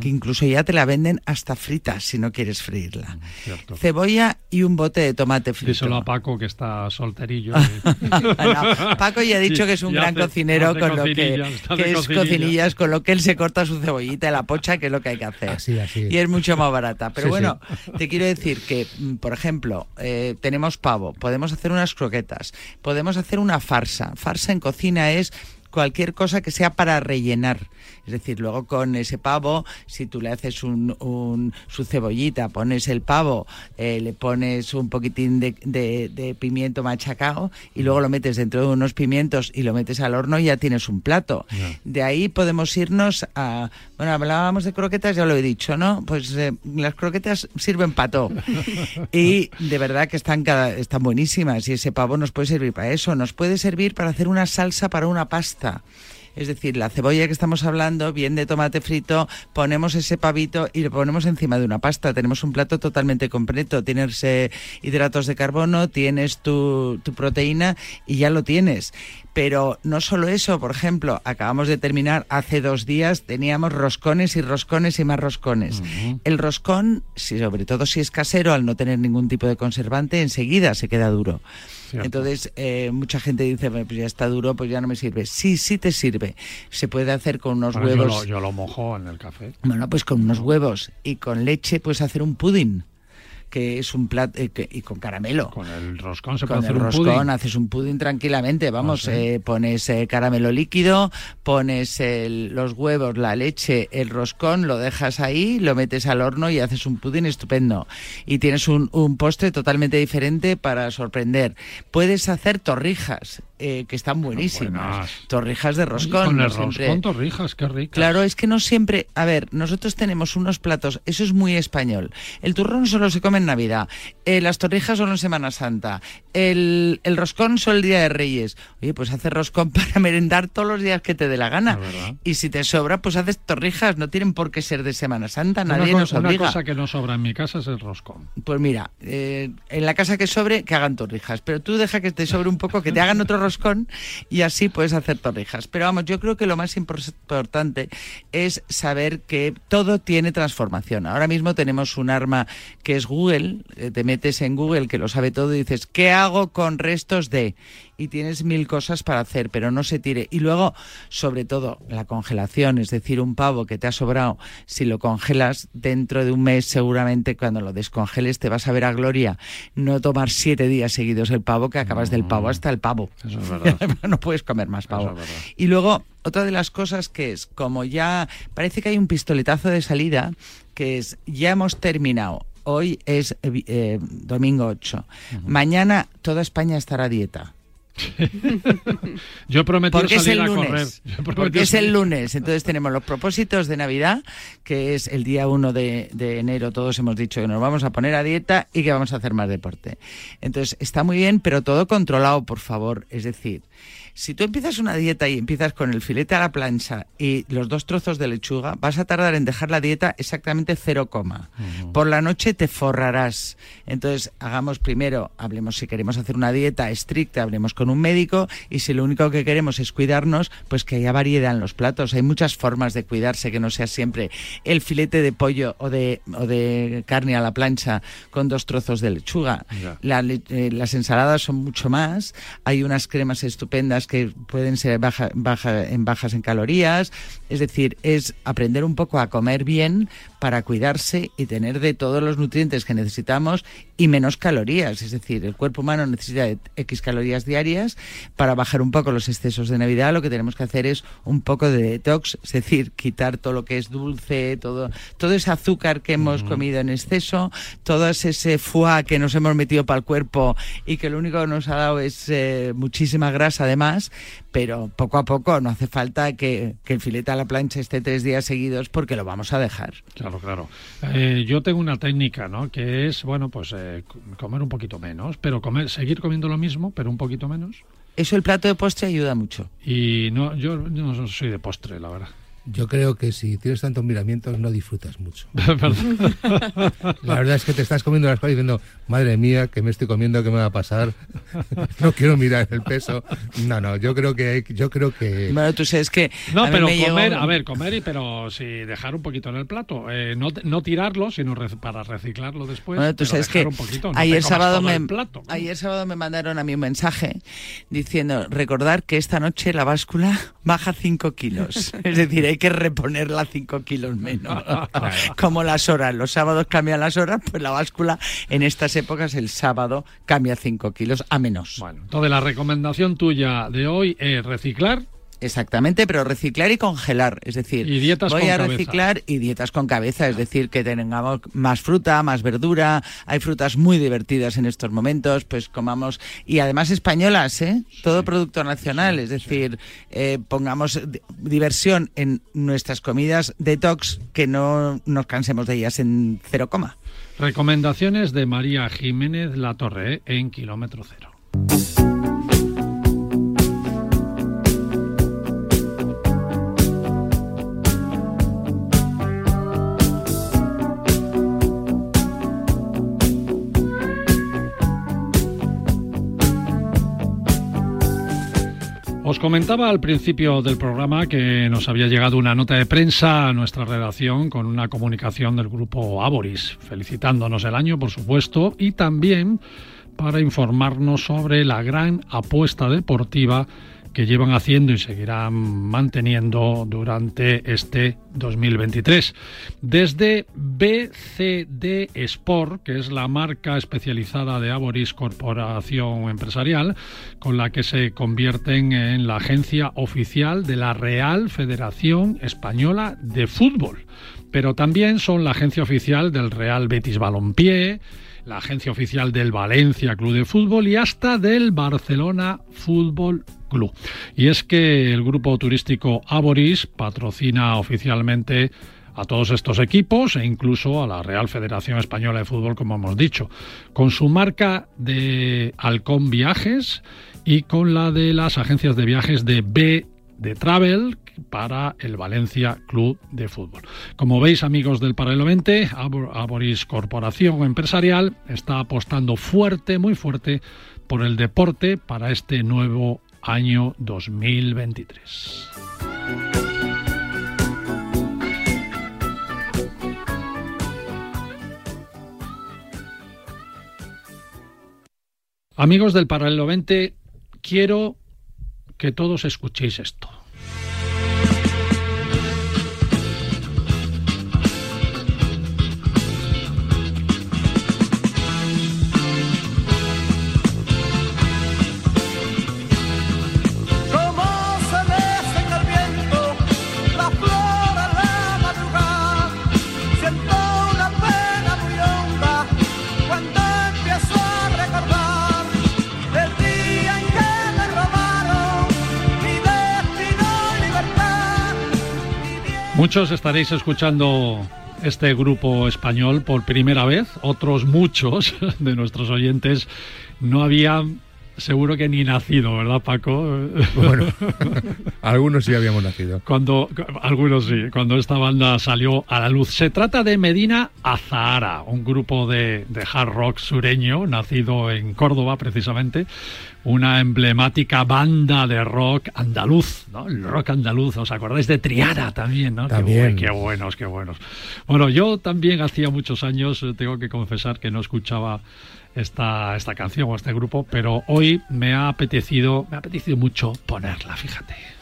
que incluso ya te la venden hasta frita si no quieres freírla. Cierto. Cebolla y un bote de tomate frito. Díselo a Paco que está solterillo. No, Paco ya ha dicho que es un gran hace- cocinero hace con lo que, es cocinillas. con lo que él se corta su cebollita y la pocha, que es lo que hay que hacer. Así, así. Y es mucho más barata. Pero Sí, bueno, te quiero decir que, mm, por ejemplo, eh, tenemos pavo, podemos hacer unas croquetas, podemos hacer una farsa. Farsa en cocina es cualquier cosa que sea para rellenar. Es decir, luego con ese pavo, si tú le haces un, un- su cebollita, pones el pavo, eh, le pones un poquitín de, de- de pimiento machacado y luego lo metes dentro de unos pimientos y lo metes al horno y ya tienes un plato. De ahí podemos irnos a... Bueno, hablábamos de croquetas, ya lo he dicho, ¿no? Pues eh, las croquetas sirven para todo. Y de verdad que están, cada, están buenísimas y ese pavo nos puede servir para eso. Nos puede servir para hacer una salsa para una pasta. Es decir, la cebolla que estamos hablando, bien de tomate frito, ponemos ese pavito y lo ponemos encima de una pasta. Tenemos un plato totalmente completo. Tienes eh, hidratos de carbono, tienes tu, tu proteína y ya lo tienes. Pero no solo eso, por ejemplo, acabamos de terminar hace dos días, teníamos roscones y roscones y más roscones. El roscón, si, sobre todo si es casero, al no tener ningún tipo de conservante, enseguida se queda duro. Cierto. Entonces, eh, mucha gente dice, "Bueno, pues ya está duro, pues ya no me sirve. Sí, sí te sirve. Se puede hacer con unos Bueno, yo, huevos. lo, yo lo mojo en el café. Bueno, pues con unos huevos y con leche puedes hacer un pudding, que es un plato, y con caramelo. Con el roscón se Con puede el hacer un roscón pudding. haces un pudding tranquilamente, vamos, Ah, sí. eh, pones eh, caramelo líquido, pones el- los huevos, la leche, el roscón, lo dejas ahí, lo metes al horno y haces un pudding estupendo. Y tienes un, un postre totalmente diferente para sorprender. Puedes hacer torrijas, eh, que están buenísimas. buenas. Torrijas de roscón. Con no el siempre- roscón torrijas, qué rico. Claro, es que no siempre. A ver, nosotros tenemos unos platos, eso es muy español. El turrón solo se come en Navidad, eh, las torrijas solo en Semana Santa, el, el roscón solo el día de Reyes. Oye, pues haces roscón para merendar todos los días que te dé la gana. Y si te sobra, pues haces torrijas, no tienen por qué ser de Semana Santa, nadie una, nos co- una obliga. cosa que no sobra en mi casa es el roscón. Pues mira, eh, en la casa que sobre, que hagan torrijas. Pero tú deja que te sobre un poco, que te hagan otro roscón y así puedes hacer torrijas. Pero vamos, yo creo que lo más impor- importante es saber que todo tiene transformación. Ahora mismo tenemos un arma que es Google. Eh, te metes en Google, que lo sabe todo, y dices, ¿qué hago con restos de? Y tienes mil cosas para hacer, pero no se tire. Y luego, sobre todo, la congelación, es decir, un pavo que te ha sobrado, si lo congelas dentro de un mes, seguramente cuando lo descongeles te vas a ver a gloria. No tomar siete días seguidos el pavo, que acabas del pavo hasta el pavo. Eso es verdad. no puedes comer más pavo. Es. Y luego, otra de las cosas que es, como ya parece que hay un pistoletazo de salida, que es, ya hemos terminado. Hoy es eh, eh, domingo 8. Mañana toda España estará a dieta. Yo prometido Porque es salir el a correr. lunes. Prometido Porque es el salir- lunes. Entonces tenemos los propósitos de Navidad, que es el día 1 de, de enero. Todos hemos dicho que nos vamos a poner a dieta y que vamos a hacer más deporte. Entonces está muy bien, pero todo controlado, por favor. Es decir, Si tú empiezas una dieta y empiezas con el filete a la plancha y los dos trozos de lechuga, vas a tardar en dejar la dieta exactamente cero coma. Por la noche te forrarás. Entonces, hagamos primero, hablemos si queremos hacer una dieta estricta, hablemos con un médico y si lo único que queremos es cuidarnos, pues que haya variedad en los platos. Hay muchas formas de cuidarse, que no sea siempre el filete de pollo o de, o de carne a la plancha con dos trozos de lechuga. La eh, las ensaladas son mucho más. Hay unas cremas estupendas que pueden ser baja, baja, en bajas en calorías. Es decir, es aprender un poco a comer bien para cuidarse y tener de todos los nutrientes que necesitamos y menos calorías. Es decir, el cuerpo humano necesita X calorías diarias. Para bajar un poco los excesos de Navidad, lo que tenemos que hacer es un poco de detox, es decir, quitar todo lo que es dulce, todo, todo ese azúcar que hemos comido en exceso, todo ese foie que nos hemos metido para el cuerpo y que lo único que nos ha dado es eh, muchísima grasa además, pero poco a poco no hace falta que, que el filete a la plancha esté tres días seguidos porque lo vamos a dejar. Claro, claro. Eh, yo tengo una técnica, ¿no? Que es, bueno, pues eh, comer un poquito menos, pero comer, seguir comiendo lo mismo, pero un poquito menos. Eso el plato de postre ayuda mucho. Y no, yo no soy de postre, la verdad. Yo creo que si tienes tantos miramientos no disfrutas mucho. La verdad es que te estás comiendo las cosas diciendo, madre mía, que me estoy comiendo, ¿qué me va a pasar? No quiero mirar el peso. No, no, yo creo que yo creo que Bueno, tú sabes que No, a pero llegó- comer, a ver, comer, y pero sí dejar un poquito en el plato. Eh, no, no tirarlo, sino re- para reciclarlo después. Bueno, tú sabes que poquito, no ayer sábado me el plato. ayer sábado me mandaron a mí un mensaje diciendo recordar que esta noche la báscula baja 5 kilos. Es decir, hay que reponerla 5 kilos menos. Como las horas, los sábados cambian las horas, pues la báscula en estas épocas el sábado cambia 5 kilos a menos. Bueno, entonces la recomendación tuya de hoy es reciclar. Exactamente, pero reciclar y congelar. Es decir, Y dietas voy con a cabeza. reciclar y dietas con cabeza. Es decir, que tengamos más fruta, más verdura. Hay frutas muy divertidas en estos momentos. Pues comamos. Y además españolas, ¿eh? Todo producto nacional. Es decir, eh, pongamos di- diversión en nuestras comidas detox, que no nos cansemos de ellas en cero coma. Recomendaciones de María Jiménez La Torre ¿eh? en kilómetro cero. Os comentaba al principio del programa que nos había llegado una nota de prensa a nuestra redacción con una comunicación del grupo Aboris, felicitándonos el año, por supuesto, y también para informarnos sobre la gran apuesta deportiva que llevan haciendo y seguirán manteniendo durante este 2023. Desde BCD Sport, que es la marca especializada de Aboris Corporación Empresarial, con la que se convierten en la agencia oficial de la Real Federación Española de Fútbol. Pero también son la agencia oficial del Real Betis Balompié, la agencia oficial del Valencia Club de Fútbol y hasta del Barcelona Fútbol Club. Y es que el grupo turístico Aboris patrocina oficialmente a todos estos equipos e incluso a la Real Federación Española de Fútbol, como hemos dicho, con su marca de Halcón Viajes y con la de las agencias de viajes de B de Travel para el Valencia Club de Fútbol. Como veis, amigos del Paralelo 20, Abor- Aboris Corporación Empresarial está apostando fuerte, muy fuerte, por el deporte para este nuevo año 2023. Amigos del Paralelo 20, quiero que todos escuchéis esto. Muchos estaréis escuchando este grupo español por primera vez, otros muchos de nuestros oyentes no habían seguro que ni nacido, ¿verdad, Paco? Bueno, algunos sí habíamos nacido. Cuando, algunos sí, cuando esta banda salió a la luz. Se trata de Medina Azahara, un grupo de, de hard rock sureño, nacido en Córdoba precisamente, una emblemática banda de rock andaluz, ¿no? El rock andaluz, ¿os acordáis de Triana también, no? También. Qué, qué buenos, qué buenos. Bueno, yo también hacía muchos años, eh, tengo que confesar que no escuchaba esta, esta canción o este grupo, pero hoy me ha apetecido, me ha apetecido mucho ponerla, fíjate.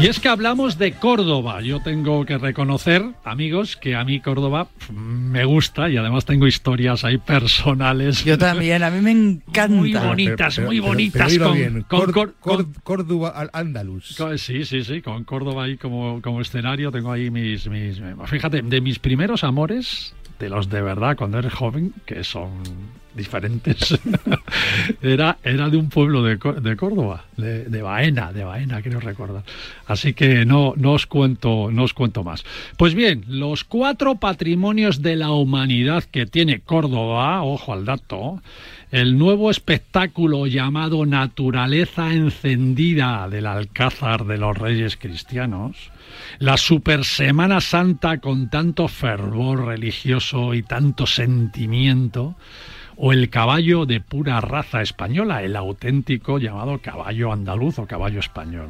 Y es que hablamos de Córdoba. Yo tengo que reconocer, amigos, que a mí Córdoba me gusta y además tengo historias ahí personales. Yo también, a mí me encanta. Muy bonitas, Pero- muy pero- bonitas. pero con, bien. con Cor- Cor- Cor- con- Córdoba al Andalus. Co- Sí, sí, sí, con Córdoba ahí como, como escenario tengo ahí mis, mis... Fíjate, de mis primeros amores, de los de verdad cuando eres joven, que son diferentes, era, era de un pueblo de, de Córdoba, de, de Baena, de Baena, creo recordar. Así que no, no, os cuento, no os cuento más. Pues bien, los cuatro patrimonios de la humanidad que tiene Córdoba, ojo al dato, el nuevo espectáculo llamado Naturaleza Encendida del Alcázar de los Reyes Cristianos, la Super Semana Santa con tanto fervor religioso y tanto sentimiento, o el caballo de pura raza española, el auténtico llamado caballo andaluz o caballo español.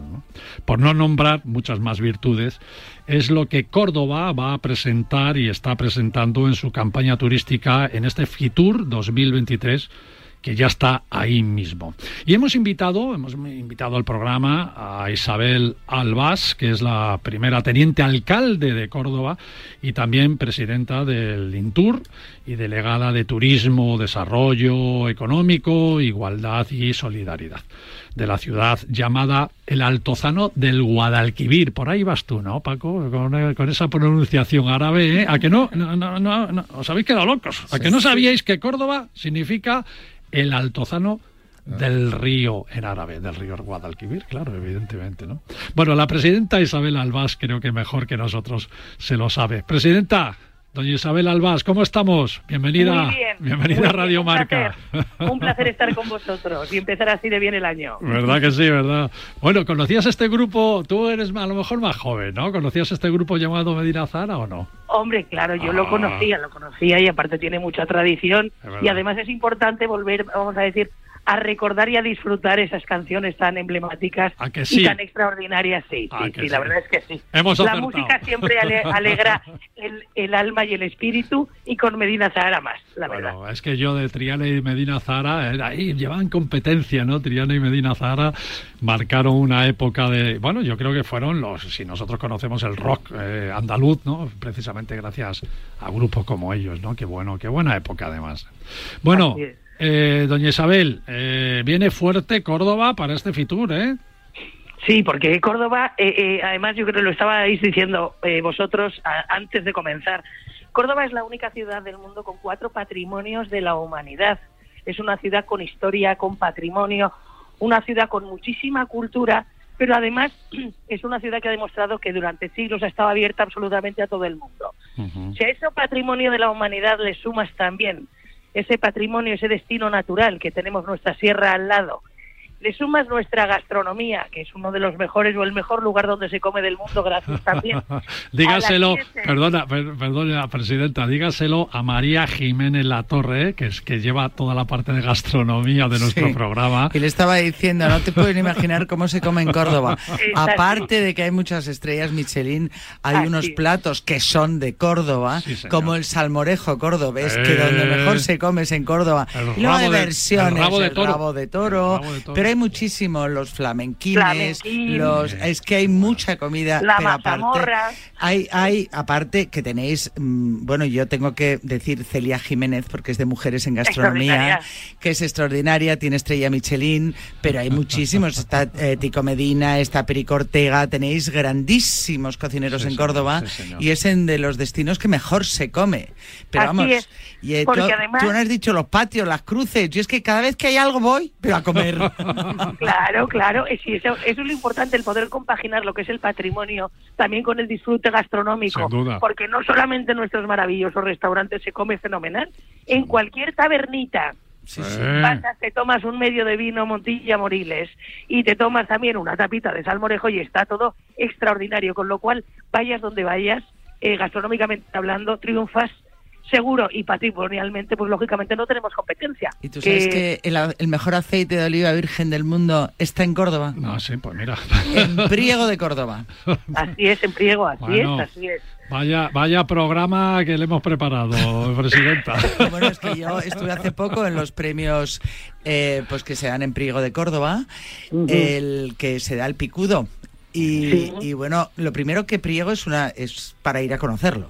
Por no nombrar muchas más virtudes, es lo que Córdoba va a presentar y está presentando en su campaña turística en este Fitur 2023 que ya está ahí mismo. Y hemos invitado, hemos invitado al programa a Isabel Albás, que es la primera teniente alcalde de Córdoba y también presidenta del INTUR y delegada de Turismo, Desarrollo Económico, Igualdad y Solidaridad de la ciudad llamada el Altozano del Guadalquivir. Por ahí vas tú, ¿no, Paco? Con, con esa pronunciación árabe, ¿eh? ¿A que no? No, no, no, no. ¿Os habéis quedado locos? ¿A que no sabíais que Córdoba significa el Altozano del río en árabe, del río Guadalquivir, claro, evidentemente, ¿no? Bueno, la presidenta Isabel Albás creo que mejor que nosotros se lo sabe. Presidenta, doña Isabel Albás, ¿cómo estamos? Bienvenida, Muy bien, bienvenida muy a Radio bien, un Marca. Un placer estar con vosotros y empezar así de bien el año. ¿Verdad que sí, verdad? Bueno, ¿conocías este grupo? Tú eres a lo mejor más joven, ¿no? ¿Conocías este grupo llamado Medina Zara o no? Hombre, claro, yo Ah. lo conocía, lo conocía y aparte tiene mucha tradición y además es importante volver, vamos a decir, a recordar y a disfrutar esas canciones tan emblemáticas y tan extraordinarias. Sí, ¿A sí, sí, la verdad es que sí. Hemos la música siempre ale- alegra el, el alma y el espíritu y con Medina Zahara más, la verdad. Es que yo de Triana y Medina Zara, eh, ahí llevaban competencia, ¿no? Triana y Medina Zara marcaron una época de, bueno, yo creo que fueron los, si nosotros conocemos el rock eh, andaluz, ¿no? Precisamente gracias a grupos como ellos, ¿no? Qué bueno, qué buena época además. Bueno, Así es. Eh, doña Isabel, eh, viene fuerte Córdoba para este Fitur, ¿eh? Sí, porque Córdoba, eh, eh, además yo creo que lo estabais diciendo eh, vosotros a- antes de comenzar, Córdoba es la única ciudad del mundo con cuatro patrimonios de la humanidad. Es una ciudad con historia, con patrimonio, una ciudad con muchísima cultura, pero además es una ciudad que ha demostrado que durante siglos ha estado abierta absolutamente a todo el mundo. Si a ese patrimonio de la humanidad le sumas también ese patrimonio, ese destino natural que tenemos nuestra sierra al lado, le sumas nuestra gastronomía, que es uno de los mejores o el mejor lugar donde se come del mundo, gracias también. dígaselo, perdona, per- perdona, presidenta, dígaselo a María Jiménez La Torre, que es que lleva toda la parte de gastronomía de nuestro Sí. programa. Y le estaba diciendo, no te pueden imaginar cómo se come en Córdoba. Aparte de que hay muchas estrellas Michelin, hay Así unos platos que son de Córdoba, Sí, como el salmorejo cordobés, que Eh. donde mejor se come es en Córdoba. El y luego de- versiones, el rabo de toro. rabo de toro, El rabo de toro. pero hay muchísimos, los flamenquines, Flamenquín. los, es que hay mucha comida, La pero aparte, hay, hay, aparte que tenéis, mm, bueno, yo tengo que decir Celia Jiménez, porque es de Mujeres en Gastronomía, que es extraordinaria, tiene estrella Michelin, pero hay muchísimos. Está eh, Tico Medina, está Perico Ortega, tenéis grandísimos cocineros Sí, en señor, Córdoba sí, y es en de los destinos que mejor se come. Pero Así vamos, es, y, eh, porque tú, además- tú no has dicho los patios, las cruces, yo es que cada vez que hay algo voy, pero a comer. Claro, claro, eh, sí, eso, eso es lo importante, el poder compaginar lo que es el patrimonio también con el disfrute gastronómico. Sin duda. Porque no solamente en nuestros maravillosos restaurantes se come fenomenal, en cualquier tabernita. Eh. Pasas, te tomas un medio de vino Montilla Moriles y te tomas también una tapita de salmorejo y está todo extraordinario, con lo cual vayas donde vayas, eh, gastronómicamente hablando, triunfas seguro y patrimonialmente, pues lógicamente no tenemos competencia. ¿Y tú sabes que el, mejor aceite de oliva virgen del mundo está en Córdoba? No, sí, pues mira. En Priego de Córdoba. Así es, en Priego, así Bueno. es, así es. Vaya, vaya programa que le hemos preparado, presidenta. Bueno, es que yo estuve hace poco en los premios eh, pues que se dan en Priego de Córdoba, el que se da el picudo. Y, Sí. y bueno, lo primero que Priego es una es para ir a conocerlo.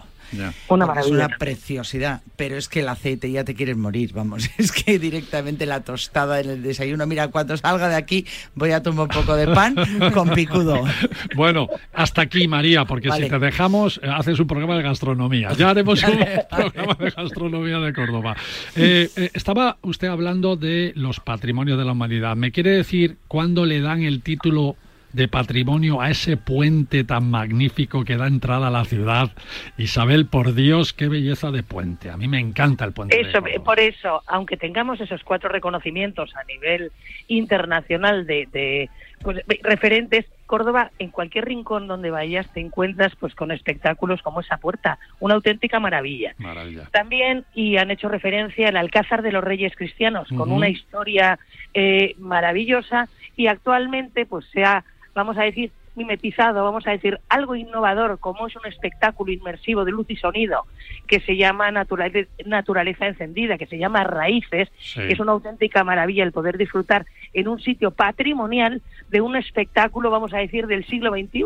Una maravilla. Es una preciosidad, pero es que el aceite ya te quieres morir, vamos. Es que directamente la tostada en el desayuno, mira, cuando salga de aquí voy a tomar un poco de pan con picudo. Bueno, hasta aquí, María, porque Vale. si te dejamos, eh, haces un programa de gastronomía. Ya haremos un programa de gastronomía de Córdoba. Eh, eh, estaba usted hablando de los patrimonios de la humanidad. ¿Me quiere decir cuándo le dan el título de patrimonio a ese puente tan magnífico que da entrada a la ciudad? Isabel, por Dios, qué belleza de puente. A mí me encanta el puente. Eso, por eso, aunque tengamos esos cuatro reconocimientos a nivel internacional de, de, pues, referentes, Córdoba, en cualquier rincón donde vayas, te encuentras pues con espectáculos como esa puerta, una auténtica maravilla. Maravilla. También, y han hecho referencia al Alcázar de los Reyes Cristianos, con una historia eh, maravillosa y actualmente pues se ha, vamos a decir, mimetizado, vamos a decir, algo innovador, como es un espectáculo inmersivo de luz y sonido, que se llama Naturaleza, naturaleza Encendida, que se llama Raíces, Sí. que es una auténtica maravilla el poder disfrutar en un sitio patrimonial de un espectáculo, vamos a decir, del siglo XXI.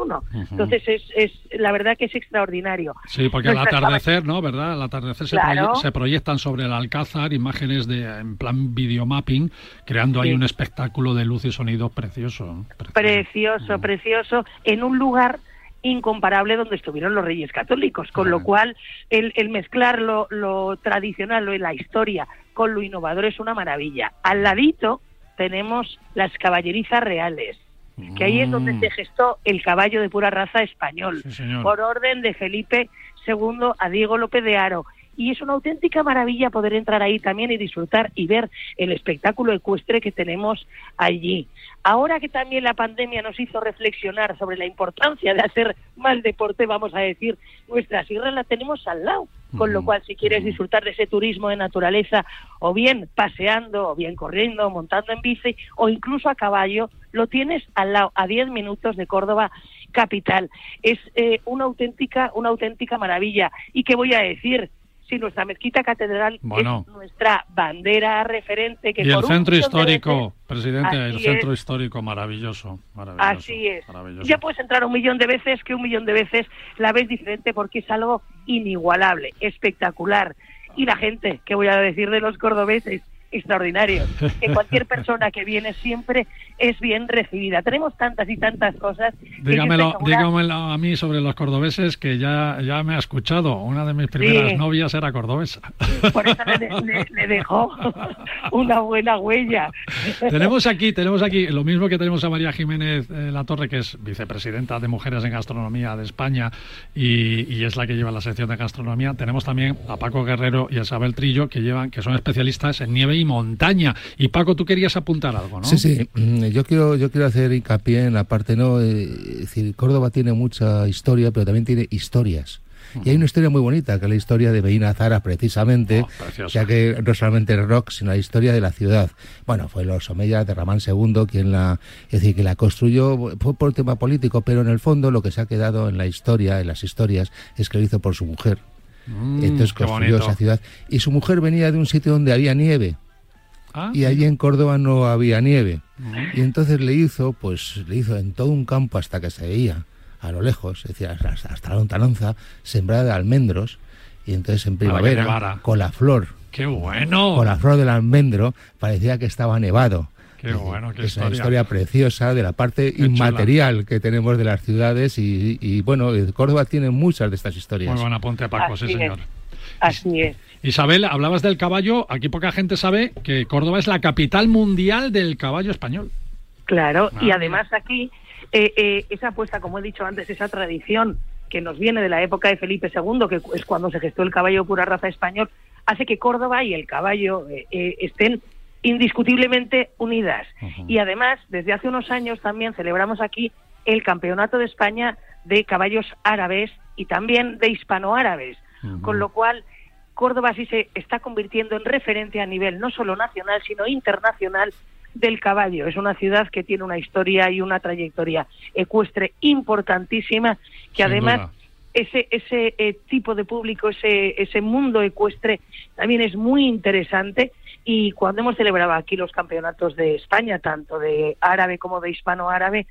Entonces, es, es la verdad que es extraordinario. Sí, porque al atardecer, ¿no? ¿Verdad? Al atardecer se, Claro. proye- se proyectan sobre el alcázar imágenes de en plan videomapping, creando ahí Sí. un espectáculo de luz y sonido precioso. precioso, precioso, en un lugar incomparable donde estuvieron los reyes católicos, con lo cual el, el mezclar lo, lo tradicional, lo la historia, con lo innovador es una maravilla. Al ladito tenemos las caballerizas reales, que ahí es donde Mm. se gestó el caballo de pura raza español, por orden de Felipe II a Diego López de Haro. Y es una auténtica maravilla poder entrar ahí también y disfrutar y ver el espectáculo ecuestre que tenemos allí. Ahora que también la pandemia nos hizo reflexionar sobre la importancia de hacer más deporte, vamos a decir, nuestra sierra la tenemos al lado. Con lo cual, si quieres disfrutar de ese turismo de naturaleza, o bien paseando, o bien corriendo, montando en bici, o incluso a caballo, lo tienes al lado, a 10 minutos de Córdoba capital. Es eh, una auténtica, una auténtica maravilla. ¿Y qué voy a decir? Nuestra mezquita catedral Bueno. es nuestra bandera referente, que Y el centro histórico, veces- presidente, el centro es. histórico maravilloso, maravilloso. Así es. maravilloso. Ya puedes entrar un millón de veces que un millón de veces la ves diferente porque es algo inigualable, espectacular. Y la gente, ¿qué voy a decir de los cordobeses? Extraordinario. Que cualquier persona que viene siempre es bien recibida. Tenemos tantas y tantas cosas. Dígamelo, a mí sobre los cordobeses que ya, ya me ha escuchado. Una de mis primeras Sí. novias era cordobesa. Por eso le, de- le- le dejó una buena huella. tenemos aquí, tenemos aquí lo mismo que tenemos a María Jiménez eh, La Torre, que es vicepresidenta de Mujeres en Gastronomía de España y, y es la que lleva la sección de gastronomía. Tenemos también a Paco Guerrero y a Isabel Trillo, que llevan, que son especialistas en nieve y montaña. Y Paco, tú querías apuntar algo, ¿no? Sí, sí. Mm, Yo quiero, yo quiero hacer hincapié en la parte, ¿no? Eh, Es decir, Córdoba tiene mucha historia, pero también tiene historias. Y hay una historia muy bonita, que es la historia de Medina Zara, precisamente, preciosa. ya que no solamente el rock, sino la historia de la ciudad. Bueno, fue los Omeya de Ramán II quien la, es decir, que la construyó, fue por tema político, pero en el fondo lo que se ha quedado en la historia, en las historias, es que lo hizo por su mujer. Mm, Entonces construyó esa ciudad. Y su mujer venía de un sitio donde había nieve. Ah, y allí en Córdoba no había nieve. Y entonces le hizo, pues le hizo en todo un campo hasta que se veía a lo lejos, es decir, hasta, hasta la lontananza, sembrada de almendros. Y entonces en primavera, con la flor, ¡Qué bueno! con la flor del almendro, parecía que estaba nevado. ¡Qué bueno! ¡Qué es una historia! historia preciosa de la parte chula. inmaterial que tenemos de las ciudades y, y, bueno, Córdoba tiene muchas de estas historias. Muy buen apunte, Paco, sí, Así es. Así es. Isabel, hablabas del caballo. Aquí poca gente sabe que Córdoba es la capital mundial del caballo español. Claro, y Ah, además aquí eh, eh, esa apuesta, como he dicho antes, esa tradición que nos viene de la época de Felipe II, que es cuando se gestó el caballo pura raza español, hace que Córdoba y el caballo eh, eh, estén indiscutiblemente unidas. Y además, desde hace unos años también celebramos aquí el Campeonato de España de Caballos Árabes y también de Hispanoárabes, con lo cual Córdoba sí se está convirtiendo en referencia a nivel no solo nacional, sino internacional del caballo. Es una ciudad que tiene una historia y una trayectoria ecuestre importantísima, que Sin además duda. ese ese eh, tipo de público, ese ese mundo ecuestre también es muy interesante y cuando hemos celebrado aquí los campeonatos de España, tanto de árabe como de hispano-árabe,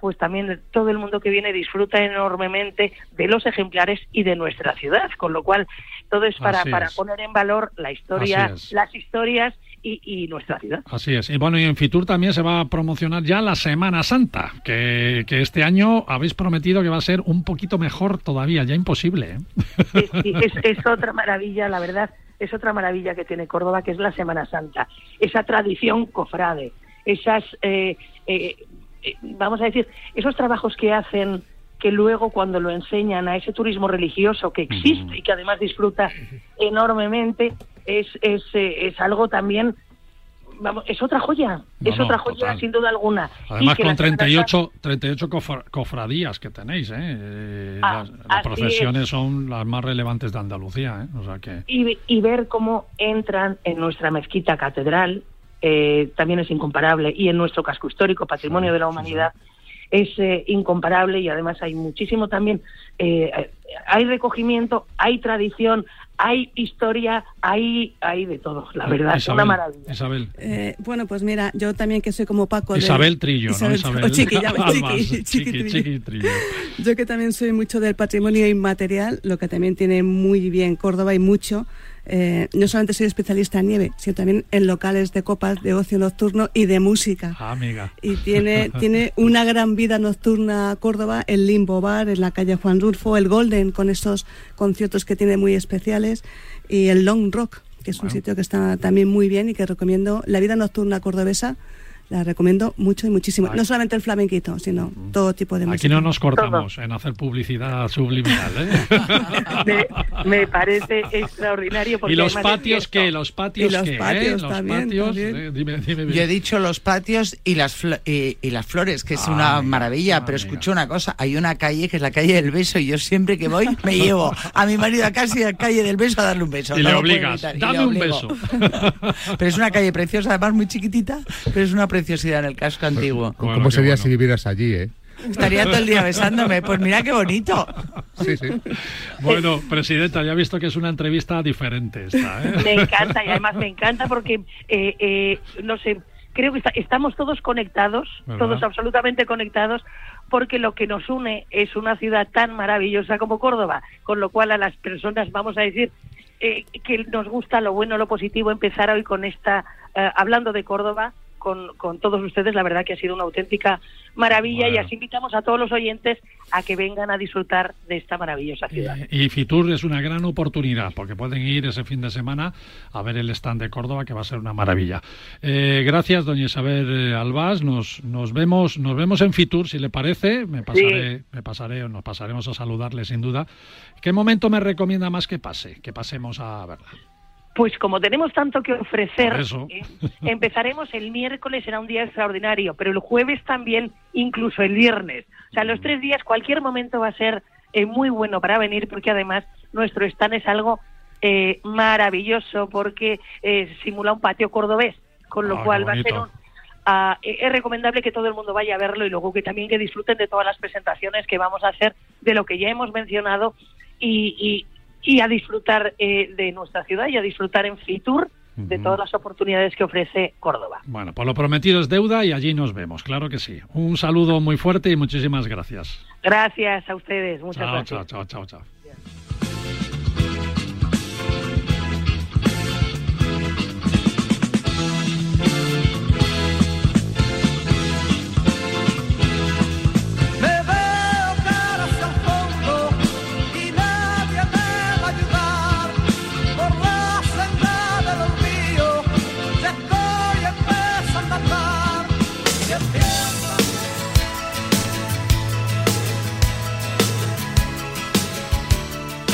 pues también todo el mundo que viene disfruta enormemente de los ejemplares y de nuestra ciudad, con lo cual todo es para, poner en valor la historia, las historias y, y nuestra ciudad. Así es. Y bueno, y en Fitur también se va a promocionar ya la Semana Santa, que, que este año habéis prometido que va a ser un poquito mejor todavía, ya imposible. ¿eh? Sí, es, es otra maravilla, la verdad, es otra maravilla que tiene Córdoba, que es la Semana Santa. Esa tradición cofrade, esas, eh, eh, eh, vamos a decir, esos trabajos que hacen que luego cuando lo enseñan a ese turismo religioso que existe y que además disfruta enormemente, es, es, eh, es algo también, vamos, es otra joya, No, es no, otra joya total. sin duda alguna. Además, Y con la Semana 38, 38 cofra- cofradías que tenéis, ¿eh? Eh, Ah, las, las procesiones es. son las más relevantes de Andalucía, ¿eh? O sea que... y, y ver cómo entran en nuestra mezquita catedral eh, también es incomparable y en nuestro casco histórico, patrimonio de la humanidad, es eh, incomparable y además hay muchísimo también, eh, hay recogimiento, hay tradición, hay historia, hay, hay de todo, la verdad, es una maravilla. Isabel. Eh, bueno, pues mira, yo también que soy como Paco. de- Isabel Trillo, ¿no? Isabel o Chiqui, ya Chiqui, Chiqui Chiqui, Trillo. Chiqui Trillo. Yo que también soy mucho del patrimonio inmaterial, lo que también tiene muy bien Córdoba y mucho. Eh, no solamente soy especialista en nieve, sino también en locales de copas, de ocio nocturno y de música. Ah, amiga. Y tiene, tiene una gran vida nocturna Córdoba, el Limbo Bar, en la calle Juan Rulfo, el Golden, con estos conciertos que tiene muy especiales, y el Long Rock, que es un sitio que está también muy bien y que recomiendo. La vida nocturna cordobesa la recomiendo mucho y muchísimo. No solamente el flamenquito, sino todo tipo de música. Aquí no nos cortamos en hacer publicidad subliminal, ¿eh? Me, me parece extraordinario. Porque ¿Y los patios qué? ¿Los patios Y los qué? eh? patios Los también, patios, también. eh, dime, dime, Yo he dicho los patios y las, y, y las flores, que es Ah, una amiga, maravilla, pero escucho una cosa, hay una calle que es la calle del beso y yo siempre que voy me llevo a mi marido a casa y a la calle del beso a darle un beso. Y No le obligas, evitar, dame un obligo. pero es una calle preciosa, además muy chiquitita, pero es una preciosidad en el casco antiguo. ¿Cómo sería si vivieras allí, eh? Estaría todo el día besándome, pues mira qué bonito. Sí, sí. Bueno, presidenta, ya he visto que es una entrevista diferente esta, ¿eh? Me encanta y además me encanta porque, eh, eh, no sé, creo que está- estamos todos conectados, ¿Verdad? todos absolutamente conectados, porque lo que nos une es una ciudad tan maravillosa como Córdoba, con lo cual a las personas vamos a decir eh, que nos gusta lo bueno, lo positivo, empezar hoy con esta, eh, hablando de Córdoba. Con, con todos ustedes, la verdad que ha sido una auténtica maravilla y así invitamos a todos los oyentes a que vengan a disfrutar de esta maravillosa ciudad. Y Fitur es una gran oportunidad porque pueden ir ese fin de semana a ver el stand de Córdoba que va a ser una maravilla. Eh, gracias, doña Isabel eh, Albás. Nos, nos vemos nos vemos en Fitur si le parece. Me pasaré me pasaré o nos pasaremos a saludarle sin duda. ¿Qué momento me recomienda más que pase? Que pasemos a verla. Pues como tenemos tanto que ofrecer, eh, empezaremos el miércoles, será un día extraordinario, pero el jueves también, incluso el viernes. O sea, los tres días, cualquier momento va a ser eh, muy bueno para venir, porque además nuestro stand es algo eh, maravilloso, porque eh, simula un patio cordobés, con lo Ah, cual va a ser un... eh, es recomendable que todo el mundo vaya a verlo y luego que también que disfruten de todas las presentaciones que vamos a hacer de lo que ya hemos mencionado y, y- a disfrutar eh, de nuestra ciudad y a disfrutar en Fitur de todas las oportunidades que ofrece Córdoba. Bueno, pues lo prometido es deuda y allí nos vemos, claro que sí. Un saludo muy fuerte y muchísimas gracias. Gracias a ustedes, muchas Chao, gracias. chao, chao, chao, chao.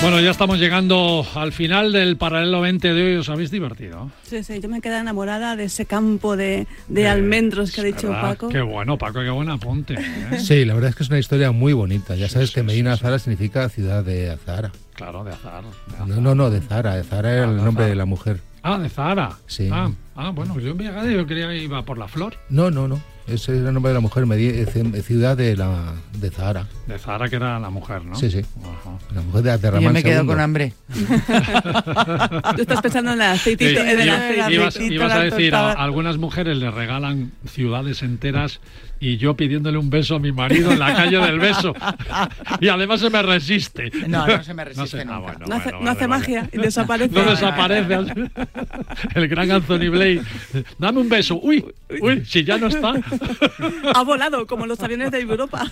Bueno, ya estamos llegando al final del paralelo 20 de hoy. ¿Os habéis divertido? Sí, sí, yo me quedé enamorada de ese campo de, de almendros que ha dicho ¿Verdad? Paco. Qué bueno, Paco, qué buen apunte. ¿eh? Sí, la verdad es que es una historia muy bonita. Ya sabes que Medina Azara significa ciudad de Azara. Claro, de azar. No, no, no, de Zara. De Zara era Ah, el de nombre Zara. de la mujer. Ah, de Zahara. Sí. Ah, ah, bueno, yo en Villagade yo creía que iba por la flor. No, no, no. Ese era el nombre de la mujer, ciudad de la de Zahara. De Zahara, que era la mujer, ¿no? Sí, sí. Ajá. La mujer de Abderramán Yo me quedo II. con hambre. Tú estás pensando en el aceitito. Sí, en el aceitito, ibas, la ibas a decir, a, algunas mujeres le regalan ciudades enteras y yo pidiéndole un beso a mi marido en la calle del beso. y además se me resiste. No, no se me resiste sé. Ah, nunca. bueno, No hace, bueno, no hace vale, vale. magia y desaparece. No desaparece. El gran Anthony Blake. Dame un beso. Uy, uy, si ya no está. Ha volado como los aviones de Europa.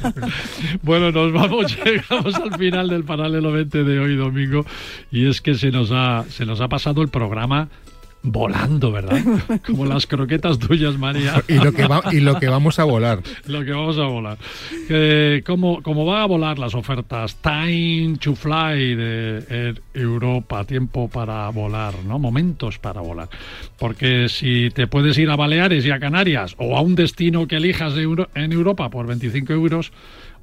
Bueno, nos vamos, llegamos al final del paralelo 20 de hoy domingo y es que se nos ha, se nos ha pasado el programa volando, ¿verdad? Como las croquetas tuyas, María. Y lo que va- y lo que vamos a volar. Lo que vamos a volar. Que como, como van a volar las ofertas Time to Fly de Air Europa, tiempo para volar, ¿no? Momentos para volar. Porque si te puedes ir a Baleares y a Canarias o a un destino que elijas de Euro- en Europa por 25 euros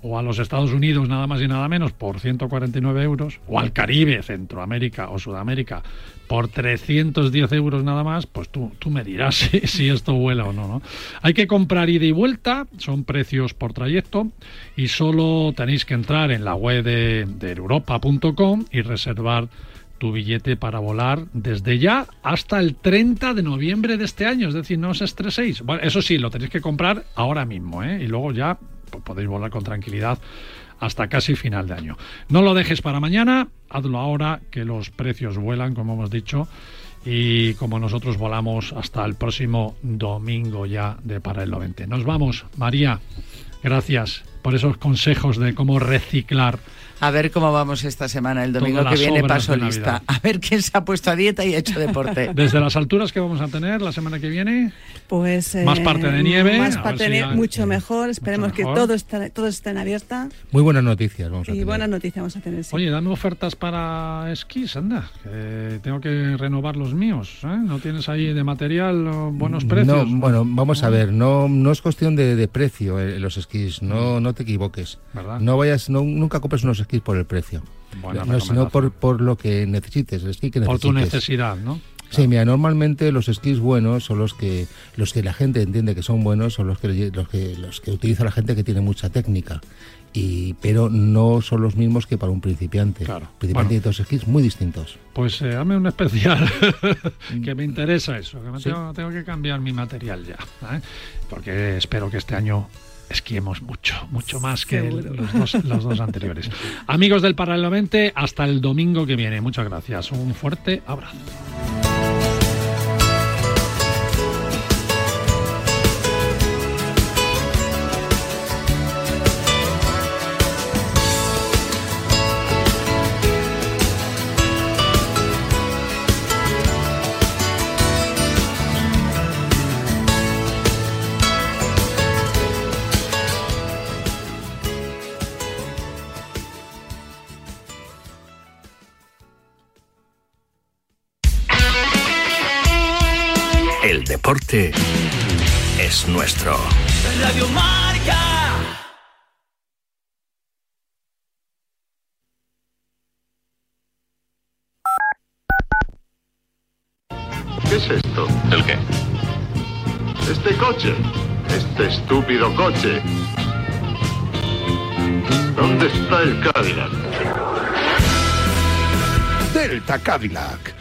o a los Estados Unidos nada más y nada menos por 149 euros, o al Caribe, Centroamérica o Sudamérica por 310 euros nada más, pues tú, tú me dirás si, esto vuela o no, no. Hay que comprar ida y vuelta, son precios por trayecto, y solo tenéis que entrar en la web de, de europa.com y reservar tu billete para volar desde ya hasta el 30 de noviembre de este año, es decir, no os estreséis. Bueno, eso sí, lo tenéis que comprar ahora mismo, ¿eh? y luego ya pues, podéis volar con tranquilidad hasta casi final de año. No lo dejes para mañana, hazlo ahora que los precios vuelan, como hemos dicho, y como nosotros volamos hasta el próximo domingo ya de Paralelo 20. Nos vamos, María, gracias por esos consejos de cómo reciclar. A ver cómo vamos esta semana. El domingo que viene paso lista. A ver quién se ha puesto a dieta y ha hecho deporte. Desde las alturas que vamos a tener la semana que viene, Pues, Más eh, parte de nieve, Más parte si mucho mejor. Esperemos mejor. que todo esté, todo esté en abierta. Muy buenas noticias vamos a Y tener. buenas noticias vamos a tener. sí. Oye, dame ofertas para esquís, anda, que tengo que renovar los míos. ¿eh? ¿No tienes ahí de material buenos precios? No, bueno, vamos a ver, no, no es cuestión de, de precio eh, los esquís, no, no te equivoques. ¿Verdad? No vayas, no, nunca compres unos esquís por el precio, Buena no, sino por, por lo que necesites, el esquí que Por tu necesites. necesidad, ¿no? Sí, mira, normalmente los esquís buenos son los que los que la gente entiende que son buenos, son los que los que los que utiliza la gente que tiene mucha técnica. Y pero no son los mismos que para un principiante. Claro. Principiante Bueno. tiene dos esquís muy distintos. Pues eh, hazme un especial que me interesa eso, que me Sí. tengo, tengo que cambiar mi material ya, ¿eh? porque espero que este año esquiemos mucho, mucho más que el- los dos, los dos anteriores. Amigos del Paralelo 20, hasta el domingo que viene. Muchas gracias. Un fuerte abrazo. Deporte es nuestro. Radio Marca. ¿Qué es esto? ¿El qué? Este coche. Este estúpido coche. ¿Dónde está el Cadillac? Delta Cadillac.